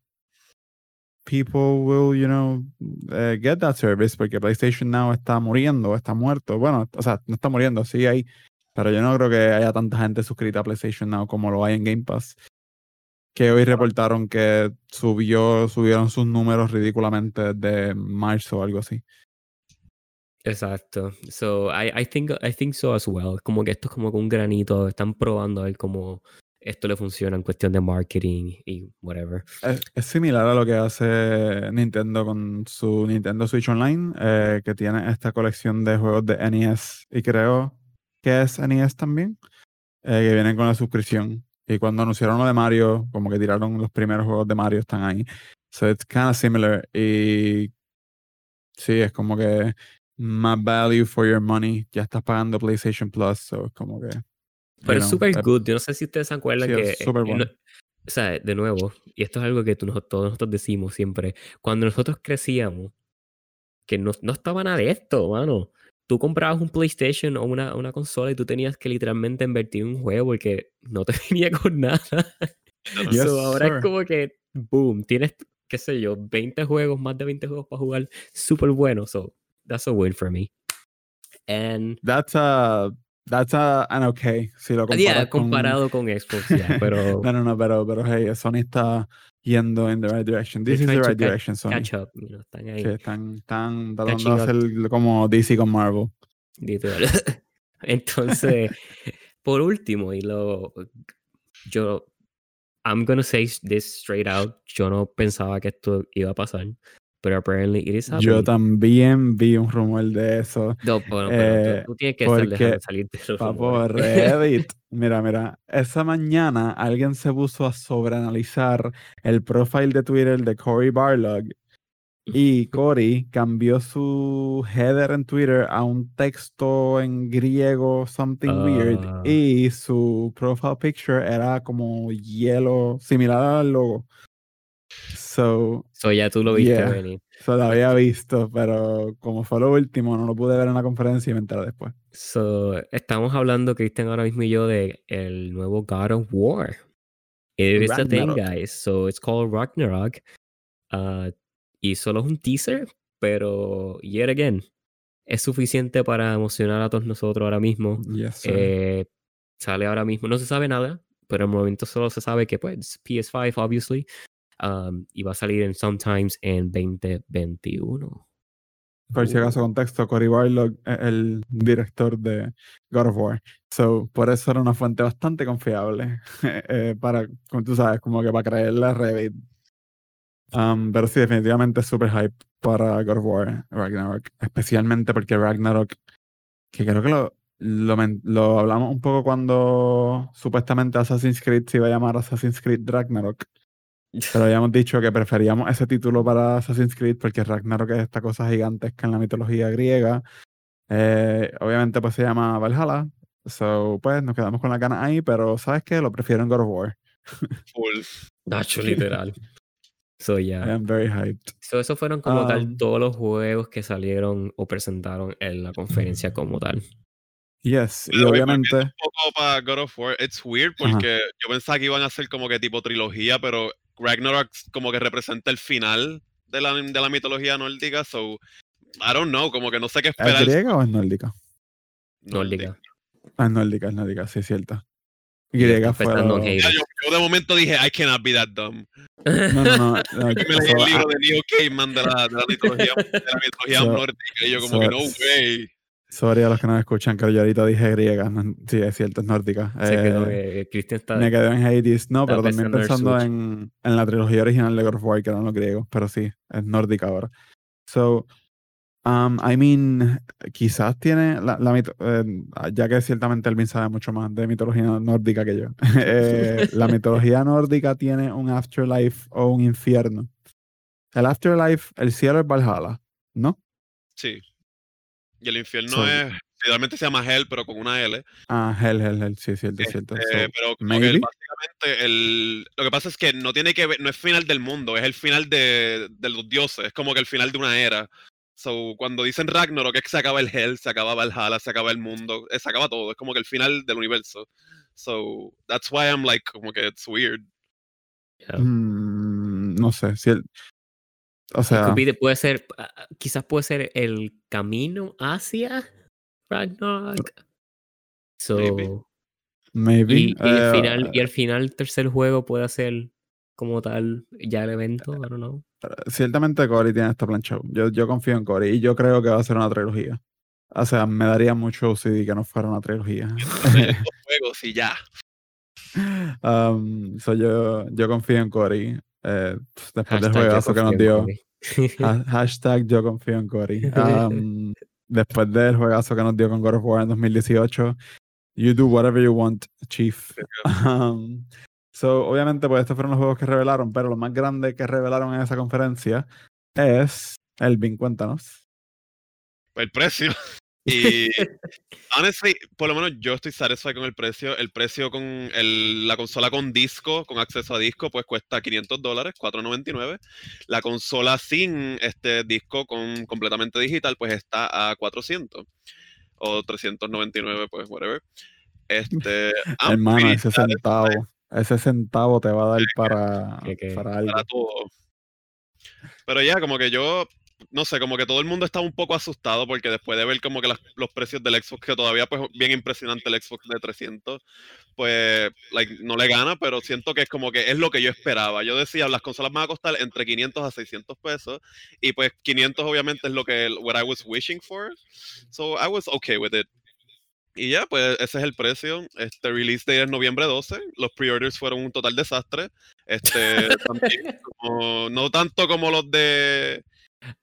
S1: people will, you know, eh, get that service porque PlayStation Now está muriendo, está muerto. Bueno, o sea, no está muriendo, sí hay Pero yo no creo que haya tanta gente suscrita a PlayStation Now como lo hay en Game Pass. Que hoy reportaron que subió, subieron sus números ridículamente de marzo o algo así.
S3: Exacto. So I, I think I think so as well. Como que esto es como un granito. Están probando a ver cómo esto le funciona en cuestión de marketing y whatever.
S1: Es, es similar a lo que hace Nintendo con su Nintendo Switch Online, eh, que tiene esta colección de juegos de NES y creo que es NES también, eh, que vienen con la suscripción. Y cuando anunciaron lo de Mario, como que tiraron los primeros juegos de Mario, están ahí. So it's kind of similar. Y sí, es como que más value for your money. Ya estás pagando PlayStation Plus, so es como que.
S3: Pero es super good. Yo no sé si ustedes se acuerdan
S1: sí,
S3: que. eh,
S1: bueno.
S3: no- o sea, de nuevo, y esto es algo que tú, todos nosotros decimos siempre. Cuando nosotros crecíamos, que no, no estaba nada de esto, mano. Tú comprabas un PlayStation o una, una consola y tú tenías que literalmente invertir en un juego porque no te venía con nada.
S1: Yes,
S3: So, ahora
S1: sir.
S3: es como que, boom, tienes, qué sé yo, 20 juegos, más de 20 juegos para jugar, súper bueno. So, that's a win for me. And,
S1: That's a. That's a, an okay. Si lo comparas
S3: yeah,
S1: con-
S3: comparado con Xbox, yeah, pero
S1: no, no, no, pero, pero hey, Sony está yendo in the right direction. This is the right direction, Sony.
S3: catch up, you know, están ahí.
S1: Sí, están, están tratando
S3: Catching
S1: de
S3: up.
S1: hacer como DC con Marvel.
S3: literal. Entonces, por último, y lo, yo, I'm gonna say this straight out, yo no pensaba que esto iba a pasar, pero apparently it is
S1: Yo
S3: happening.
S1: también vi un rumor de eso.
S3: No, bueno, pero
S1: eh,
S3: tú, tú tienes que estar
S1: porque,
S3: dejando salir de los
S1: Papo. Reddit. Mira, mira. Esa mañana alguien se puso a sobreanalizar el profile de Twitter de Cory Barlog. Y Cory cambió su header en Twitter a un texto en griego, something weird.
S3: Ah.
S1: Y su profile picture era como hielo, similar al logo. So,
S3: So ya tú lo viste
S1: Yeah.
S3: venir.
S1: so lo había visto, pero como fue lo último, no lo pude ver en la conferencia y me enteré después.
S3: So, estamos hablando, Cristian, ahora mismo y yo, de el nuevo God of War. It is a thing,
S1: Ragnarok.
S3: guys. So, it's called Ragnarok. Uh, y solo es un teaser, pero, yet again, es suficiente para emocionar a todos nosotros ahora mismo.
S1: Yes.
S3: Eh, sale ahora mismo, no se sabe nada, pero en el momento solo se sabe que, pues, PS5, obviously. Um, y va a salir en Sometimes en 2021.
S1: Por si acaso, contexto, Cory Barlog es el director de God of War. So, por eso era una fuente bastante confiable eh, para, como tú sabes, como que para creerle a Revit. Um, pero sí, definitivamente es super hype para God of War Ragnarok. Especialmente porque Ragnarok, que creo que lo, lo hablamos un poco cuando supuestamente Assassin's Creed se iba a llamar Assassin's Creed Ragnarok. Pero habíamos dicho que preferíamos ese título para Assassin's Creed porque Ragnarok es esta cosa gigantesca en la mitología griega. Eh, obviamente pues se llama Valhalla. So, pues nos quedamos con la ganas ahí, pero ¿sabes qué? Lo prefiero en God of War.
S2: Full.
S3: Nacho, literal. So,
S1: I
S3: yeah.
S1: am very hyped.
S3: So, esos fueron como tal
S1: Um,
S3: todos los juegos que salieron o presentaron en la conferencia como tal.
S1: Yes, y obviamente...
S2: Un poco para God of War, it's weird
S1: Ajá.
S2: porque yo pensaba que iban a hacer como que tipo trilogía, pero Ragnarok como que representa el final de la, de la mitología nórdica, so I don't know, como que no sé qué
S1: ¿Es
S2: esperar.
S1: griega o es nórdica?
S3: Nórdica.
S1: Ah, es nórdica, es nórdica, sí, es cierto.
S3: Y
S1: Griega fue lo-
S2: yo, yo de momento dije, I cannot be that dumb.
S1: No, no, no.
S2: me leí el libro
S1: ah,
S2: de Neil Gaiman de la, de la mitología, de la mitología
S1: So-
S2: nórdica y yo como que no way.
S1: Sorry a los que no me escuchan, que yo ahorita dije griega. no- sí, es cierto, es nórdica.
S3: Se quedó,
S1: Eh,
S3: eh, está.
S1: Me quedé en Hades. No, pero también
S3: pensando en
S1: en, en la trilogía original de God of War, que eran los griegos, pero sí, es nórdica ahora. So, um, I mean, quizás tiene la, la mito- eh, ya que ciertamente Elvin sabe mucho más de mitología nórdica que yo. eh, la mitología nórdica tiene un afterlife o un infierno. El afterlife, el cielo es Valhalla, ¿no?
S2: Sí. Y el infierno
S1: So-
S2: es, realmente se llama Hell, pero con una L.
S1: Ah, hell, hell, hell, sí, cierto, cierto. So,
S2: pero como que básicamente el, lo que pasa es que no tiene que ver, no es final del mundo, es el final de, de los dioses, es como que el final de una era. So, cuando dicen Ragnarok es que se acaba el Hell, se acaba Valhalla, se acaba el mundo, eh, se acaba todo, es como que el final del universo. So, that's why I'm like, como que it's weird.
S3: Yeah.
S1: mm, no sé, si el, o sea,
S3: puede ser, ah, ah, quizás puede ser el camino hacia Ragnarok. So,
S2: Maybe.
S1: Maybe.
S3: y, y al
S1: eh,
S3: final, y al final el tercer juego puede ser como tal ya el evento, I don't know.
S1: Ciertamente Cory tiene esto planchado. Yo, yo confío en Cory y yo creo que va a ser una trilogía. O sea, me daría mucho OCD que no fuera una trilogía.
S2: Juegos y ya.
S1: um, so yo, yo confío en Cory. Eh, después del juegazo que nos dio. Hashtag yo confío en Cory. Um, después del juegazo que nos dio con God of War en 2018. You do whatever you want, Chief. Um, so, obviamente, pues estos fueron los juegos que revelaron, pero lo más grande que revelaron en esa conferencia es Elvin, cuéntanos.
S2: El precio. Y honestly, por lo menos yo estoy satisfied con el precio. El precio con el- la consola con disco, con acceso a disco, pues cuesta 500 dólares, 4.99. La consola sin este disco con completamente digital, pues está a 400 o 399, pues whatever. Este,
S1: Hermano, ese centavo, ese centavo te va a dar para,
S3: Que- que-
S1: para algo.
S2: para todo. Pero ya, como que yo, no sé, como que todo el mundo estaba un poco asustado porque después de ver como que las- los precios del Xbox, que todavía pues bien impresionante el Xbox de 300, pues like, no le gana, pero siento que es como que es lo que yo esperaba. Yo decía, las consolas van a costar entre 500 a 600 pesos y pues 500 obviamente es lo que, what I was wishing for. So I was okay with it. Y ya, pues ese es el precio. Este release date es noviembre 12. Los pre-orders fueron un total desastre. Este, también como- no tanto como los de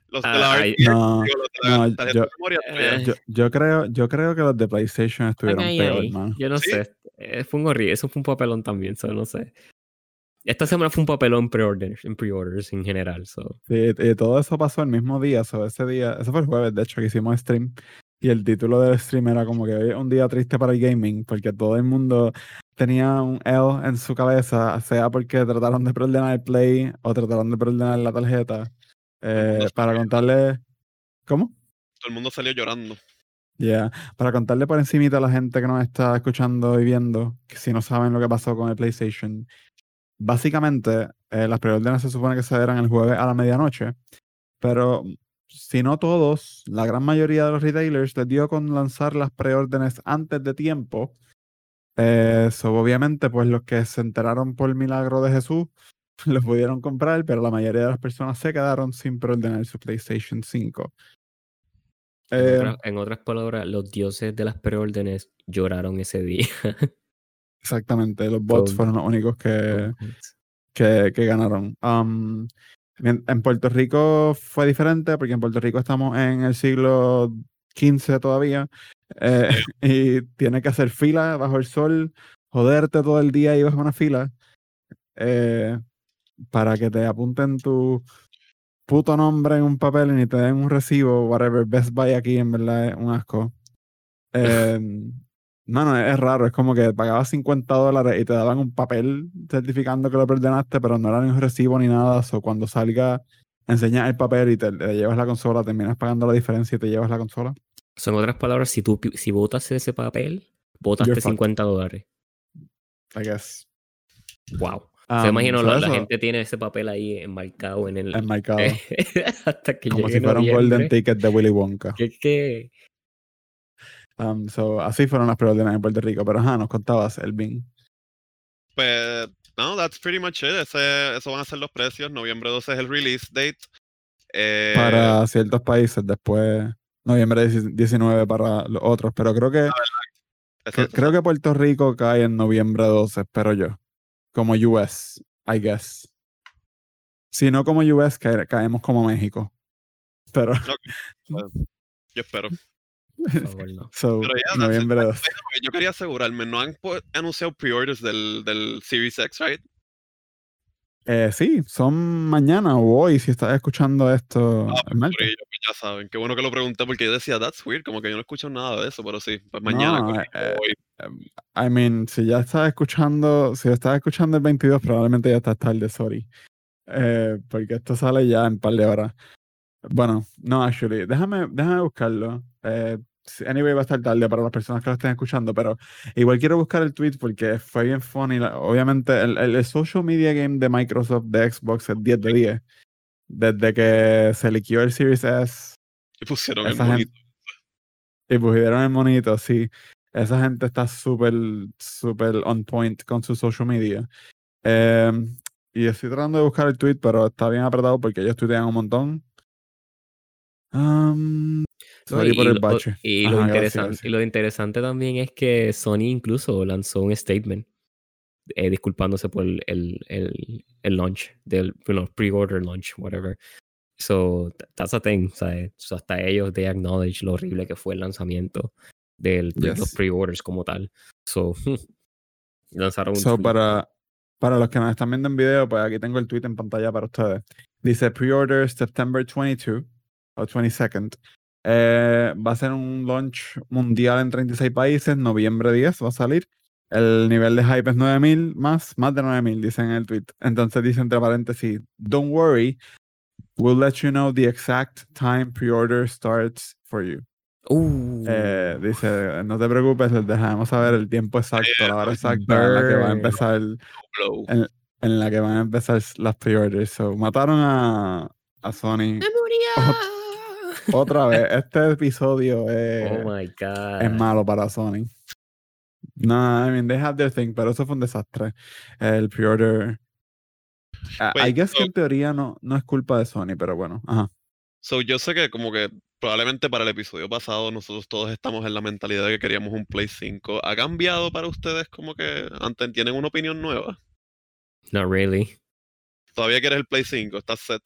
S2: los de la
S3: Ah, ay,
S2: RTX,
S1: No,
S2: digo, los de la
S1: no, yo-
S2: ya.
S3: Eh,
S1: yo, yo creo, yo creo que los de PlayStation estuvieron
S3: Ay,
S1: peor, man.
S3: Yo no
S2: ¿Sí?
S3: sé. eh, Fue un horrible. Eso fue un papelón también, so, no sé. Esta semana fue un papelón pre-orders, en pre-orders en general. So.
S1: Sí, y todo eso pasó el mismo día, so, ese día, eso fue el jueves, de hecho, que hicimos stream. Y el título del stream era como que hoy es un día triste para el gaming, porque todo el mundo tenía un L en su cabeza, sea porque trataron de preordenar el Play o trataron de preordenar la tarjeta. Eh, para contarle. ¿Cómo?
S2: Todo el mundo salió llorando.
S1: Yeah. Para contarle por encimita a la gente que nos está escuchando y viendo, que si no saben lo que pasó con el PlayStation, básicamente eh, las preórdenes se supone que se eran el jueves a la medianoche, pero si no todos, la gran mayoría de los retailers les dio con lanzar las preórdenes antes de tiempo. Eh, so, obviamente, pues los que se enteraron por el milagro de Jesús los pudieron comprar, pero la mayoría de las personas se quedaron sin preordenar su PlayStation 5.
S3: En,
S1: Eh,
S3: otras, en otras palabras, los dioses de las preórdenes lloraron ese día.
S1: Exactamente, los bots fueron los únicos que, que, que ganaron. Um, en, en Puerto Rico fue diferente porque en Puerto Rico estamos en el siglo XV todavía eh, y tiene que hacer fila bajo el sol, joderte todo el día y bajo una fila eh, para que te apunten tu puto nombre en un papel y ni te den un recibo, whatever. Best Buy aquí en verdad es un asco. Eh, no, no, es raro. Es como que pagabas 50 dólares y te daban un papel certificando que lo perdonaste, pero no era ni un recibo ni nada. O cuando salga, enseñas el papel y te, te llevas la consola, terminas pagando la diferencia y te llevas la consola.
S3: Son otras palabras, si tú si votas ese papel, votaste
S1: You're fucked.
S3: 50 dólares.
S1: I guess.
S3: Wow.
S1: Um,
S3: Se imagino,
S1: so
S3: la, gente tiene ese papel ahí enmarcado en el.
S1: enmarcado.
S3: hasta que
S1: como si fuera un golden ticket de Willy Wonka.
S3: Que- que-
S1: Um, so, así fueron las preórdenes en Puerto Rico. Pero ajá, nos contabas, Elvin.
S2: Pues, no, that's pretty much it. Ese, eso van a ser los precios. Noviembre 12 es el release date. Eh,
S1: Para ciertos países, después noviembre 19 para los otros. Pero creo que
S2: exacto,
S1: Cre- Creo que Puerto Rico cae en noviembre 12, espero yo. Como US, I guess. Si no como US, cae- caemos como México. Pero,
S2: Yo espero.
S3: por favor, no.
S1: so,
S2: Pero ya, that's it.
S1: noviembre 12.
S2: Porque Yo quería asegurarme, no han anunciado pre-orders del, del Series X, right?
S1: Eh, sí, son mañana o hoy, si estás escuchando esto.
S2: Ah,
S1: el
S2: pues, ello, pues ya saben. Qué bueno que lo pregunté porque yo decía, that's weird, como que yo no escucho nada de eso, pero sí, pues mañana.
S1: No, eh,
S2: hoy.
S1: I mean, si ya estás escuchando, si estás escuchando el 22, probablemente ya estás tarde, sorry. Eh, porque esto sale ya en un par de horas. Bueno, no, actually, déjame, déjame buscarlo. Eh, anyway, va a estar tarde para las personas que lo estén escuchando, pero igual quiero buscar el tweet porque fue bien funny. Obviamente, el, el- el social media game de Microsoft de Xbox es 10 de 10. Desde que se liquidó el Series S
S2: Y pusieron el monito.
S1: gente- y pusieron el monito, sí. esa gente está súper, súper on point con su social media. Em, y estoy tratando de buscar el tweet, pero está bien apretado porque ellos tuitean un montón. Um, sorry
S3: y,
S1: por
S3: y
S1: el
S3: lo,
S1: bache.
S3: y
S1: Ajá,
S3: lo
S1: gracias,
S3: interesante,
S1: gracias.
S3: y lo interesante también es que Sony incluso lanzó un statement eh, disculpándose por el, el, el, el launch, del bueno, pre-order launch, whatever. So, th- that's a thing, ¿sabes? So, hasta ellos, they acknowledge lo horrible que fue el lanzamiento del, de los pre-orders como tal. So, lanzaron un
S1: So, para, para los que nos están viendo en video, pues aquí tengo el tweet en pantalla para ustedes. Dice pre-order September 22 o 22nd. Eh, va a ser un launch mundial en 36 países. Noviembre 10 va a salir. El nivel de hype es 9000 más, más de 9000, dicen en el tweet. Entonces dice entre paréntesis: Don't worry, we'll let you know the exact time pre-order starts for you.
S3: Uh,
S1: Eh, dice, no te preocupes, les dejaremos saber el tiempo exacto, la hora exacta en la que va a empezar en, en la que van a empezar las pre-orders. So, mataron a, a Sony otra vez. Este episodio es,
S3: oh my god.
S1: es malo para Sony. No, I mean, they have their thing, pero eso fue un desastre. El pre-order. I- I que en teoría no, no es culpa de Sony, pero bueno. Ajá.
S2: So, yo sé que como que probablemente para el episodio pasado nosotros todos estamos en la mentalidad de que queríamos un Play 5. ¿Ha cambiado para ustedes como que antes tienen una opinión nueva?
S3: Not really.
S2: ¿Todavía quieres el Play 5? ¿Estás set?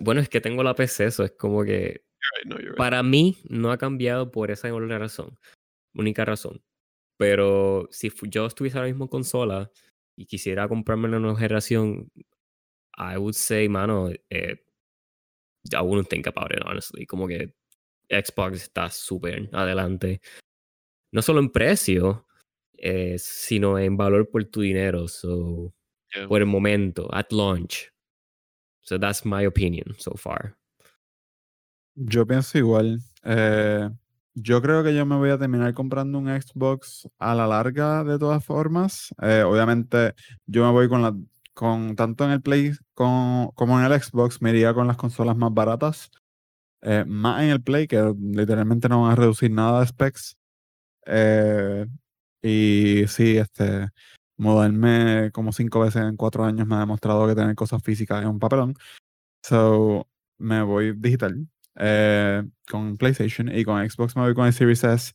S3: Bueno, es que tengo la PC, eso es como que
S2: Right, no, you're right.
S3: para mí no ha cambiado por esa única razón. Única razón. Pero si yo estuviese ahora mismo en consola y quisiera comprarme una nueva generación, I would say, mano, eh, I wouldn't think about it, honestly. Como que Xbox está súper adelante. No solo en precio, eh, sino en valor por tu dinero. So,
S2: Yeah.
S3: por el momento, at launch. So that's my opinion so far.
S1: Yo pienso igual. Eh, yo creo que yo me voy a terminar comprando un Xbox a la larga de todas formas. Eh, obviamente yo me voy con la con tanto en el Play con- como en el Xbox, me iría con las consolas más baratas. Eh, más en el Play, que literalmente no van a reducir nada de specs. Y sí, este, mudarme como cinco veces en cuatro años me ha demostrado que tener cosas físicas es un papelón. So, me voy digital eh, con PlayStation y con Xbox me voy con el Series S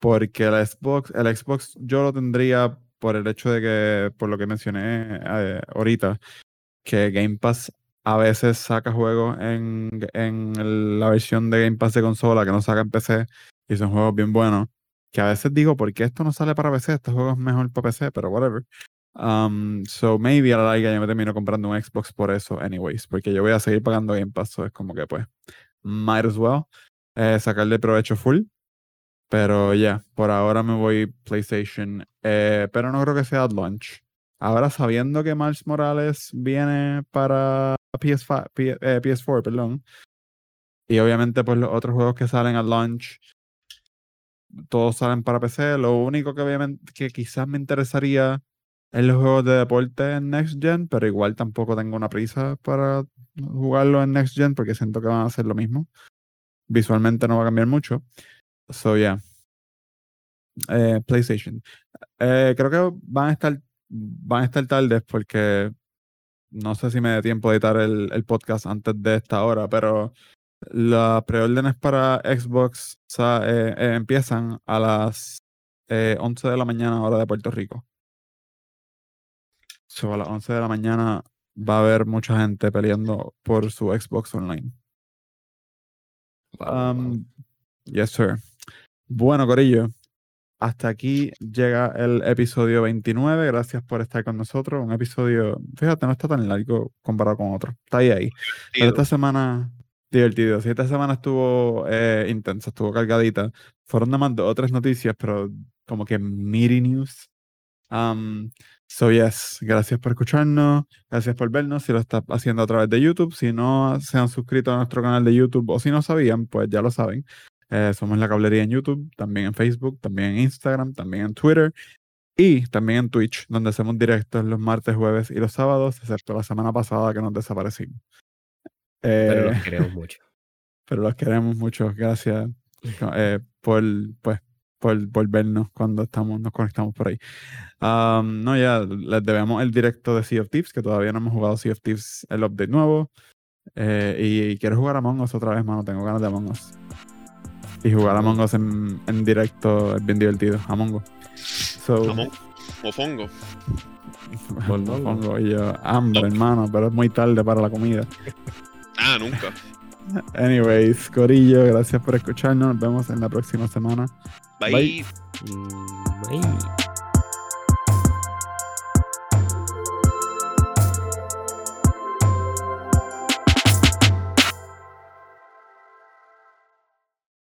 S1: porque el Xbox, el Xbox yo lo tendría por el hecho de que, por lo que mencioné eh, ahorita, que Game Pass a veces saca juegos en, en la versión de Game Pass de consola que no saca en PC y son juegos bien buenos. Que a veces digo, ¿por qué esto no sale para PC? Este juego es mejor para PC, pero whatever. Um, so maybe a la larga yo me termino comprando un Xbox por eso, anyways, porque yo voy a seguir pagando Game Pass, so es como que pues, might as well eh, sacarle provecho full. Pero ya, por ahora me voy PlayStation, eh, pero no creo que sea at launch. Ahora sabiendo que Miles Morales viene para PS5, P- eh, PS4, perdón, y obviamente pues los otros juegos que salen at launch, todos salen para PC. Lo único que que quizás me interesaría es los juegos de deporte en Next Gen, pero igual tampoco tengo una prisa para jugarlo en Next Gen porque siento que van a hacer lo mismo. Visualmente no va a cambiar mucho. So yeah. Eh, PlayStation. Eh, creo que van a estar van a estar tardes porque no sé si me dé tiempo de editar el, el podcast antes de esta hora, pero las preórdenes para Xbox eh, eh, empiezan a las eh, 11 de la mañana hora de Puerto Rico. So, a las 11 de la mañana va a haber mucha gente peleando por su Xbox Online. Um, yes, sir. Bueno, Corillo, hasta aquí llega el episodio 29. Gracias por estar con nosotros. Un episodio, fíjate, no está tan largo comparado con otro. Está ahí, ahí. Pero esta semana, divertido. Sí, esta semana estuvo eh, intensa, estuvo cargadita. Fueron nada más dos o tres noticias, pero como que meaty news. So, yes, gracias por escucharnos, gracias por vernos. Si lo estás haciendo a través de YouTube, si no se han suscrito a nuestro canal de YouTube o si no sabían, pues ya lo saben. Eh, somos la cablería en YouTube, también en Facebook, también en Instagram, también en Twitter y también en Twitch, donde hacemos directos los martes, jueves y los sábados, excepto la semana pasada que nos desaparecimos.
S3: Pero
S1: Eh,
S3: los queremos mucho.
S1: pero los queremos mucho. Gracias eh, por pues, por, por vernos cuando estamos, nos conectamos por ahí. Um, no, ya les debemos el directo de Sea of Thieves, que todavía no hemos jugado Sea of Thieves, el update nuevo. Eh, y, quiero jugar a Among Us otra vez, mano. Tengo ganas de Among Us. Y jugar a Among Us en, en directo es bien divertido. Among Us. So,
S2: Among o Fongo.
S1: Mondongo. Fongo y yo, hambre, hermano, pero es muy tarde para la comida.
S2: Ah, nunca.
S1: Anyways, Corillo, gracias por escucharnos. Nos vemos en la próxima semana.
S2: Bye.
S1: Bye.
S3: Bye.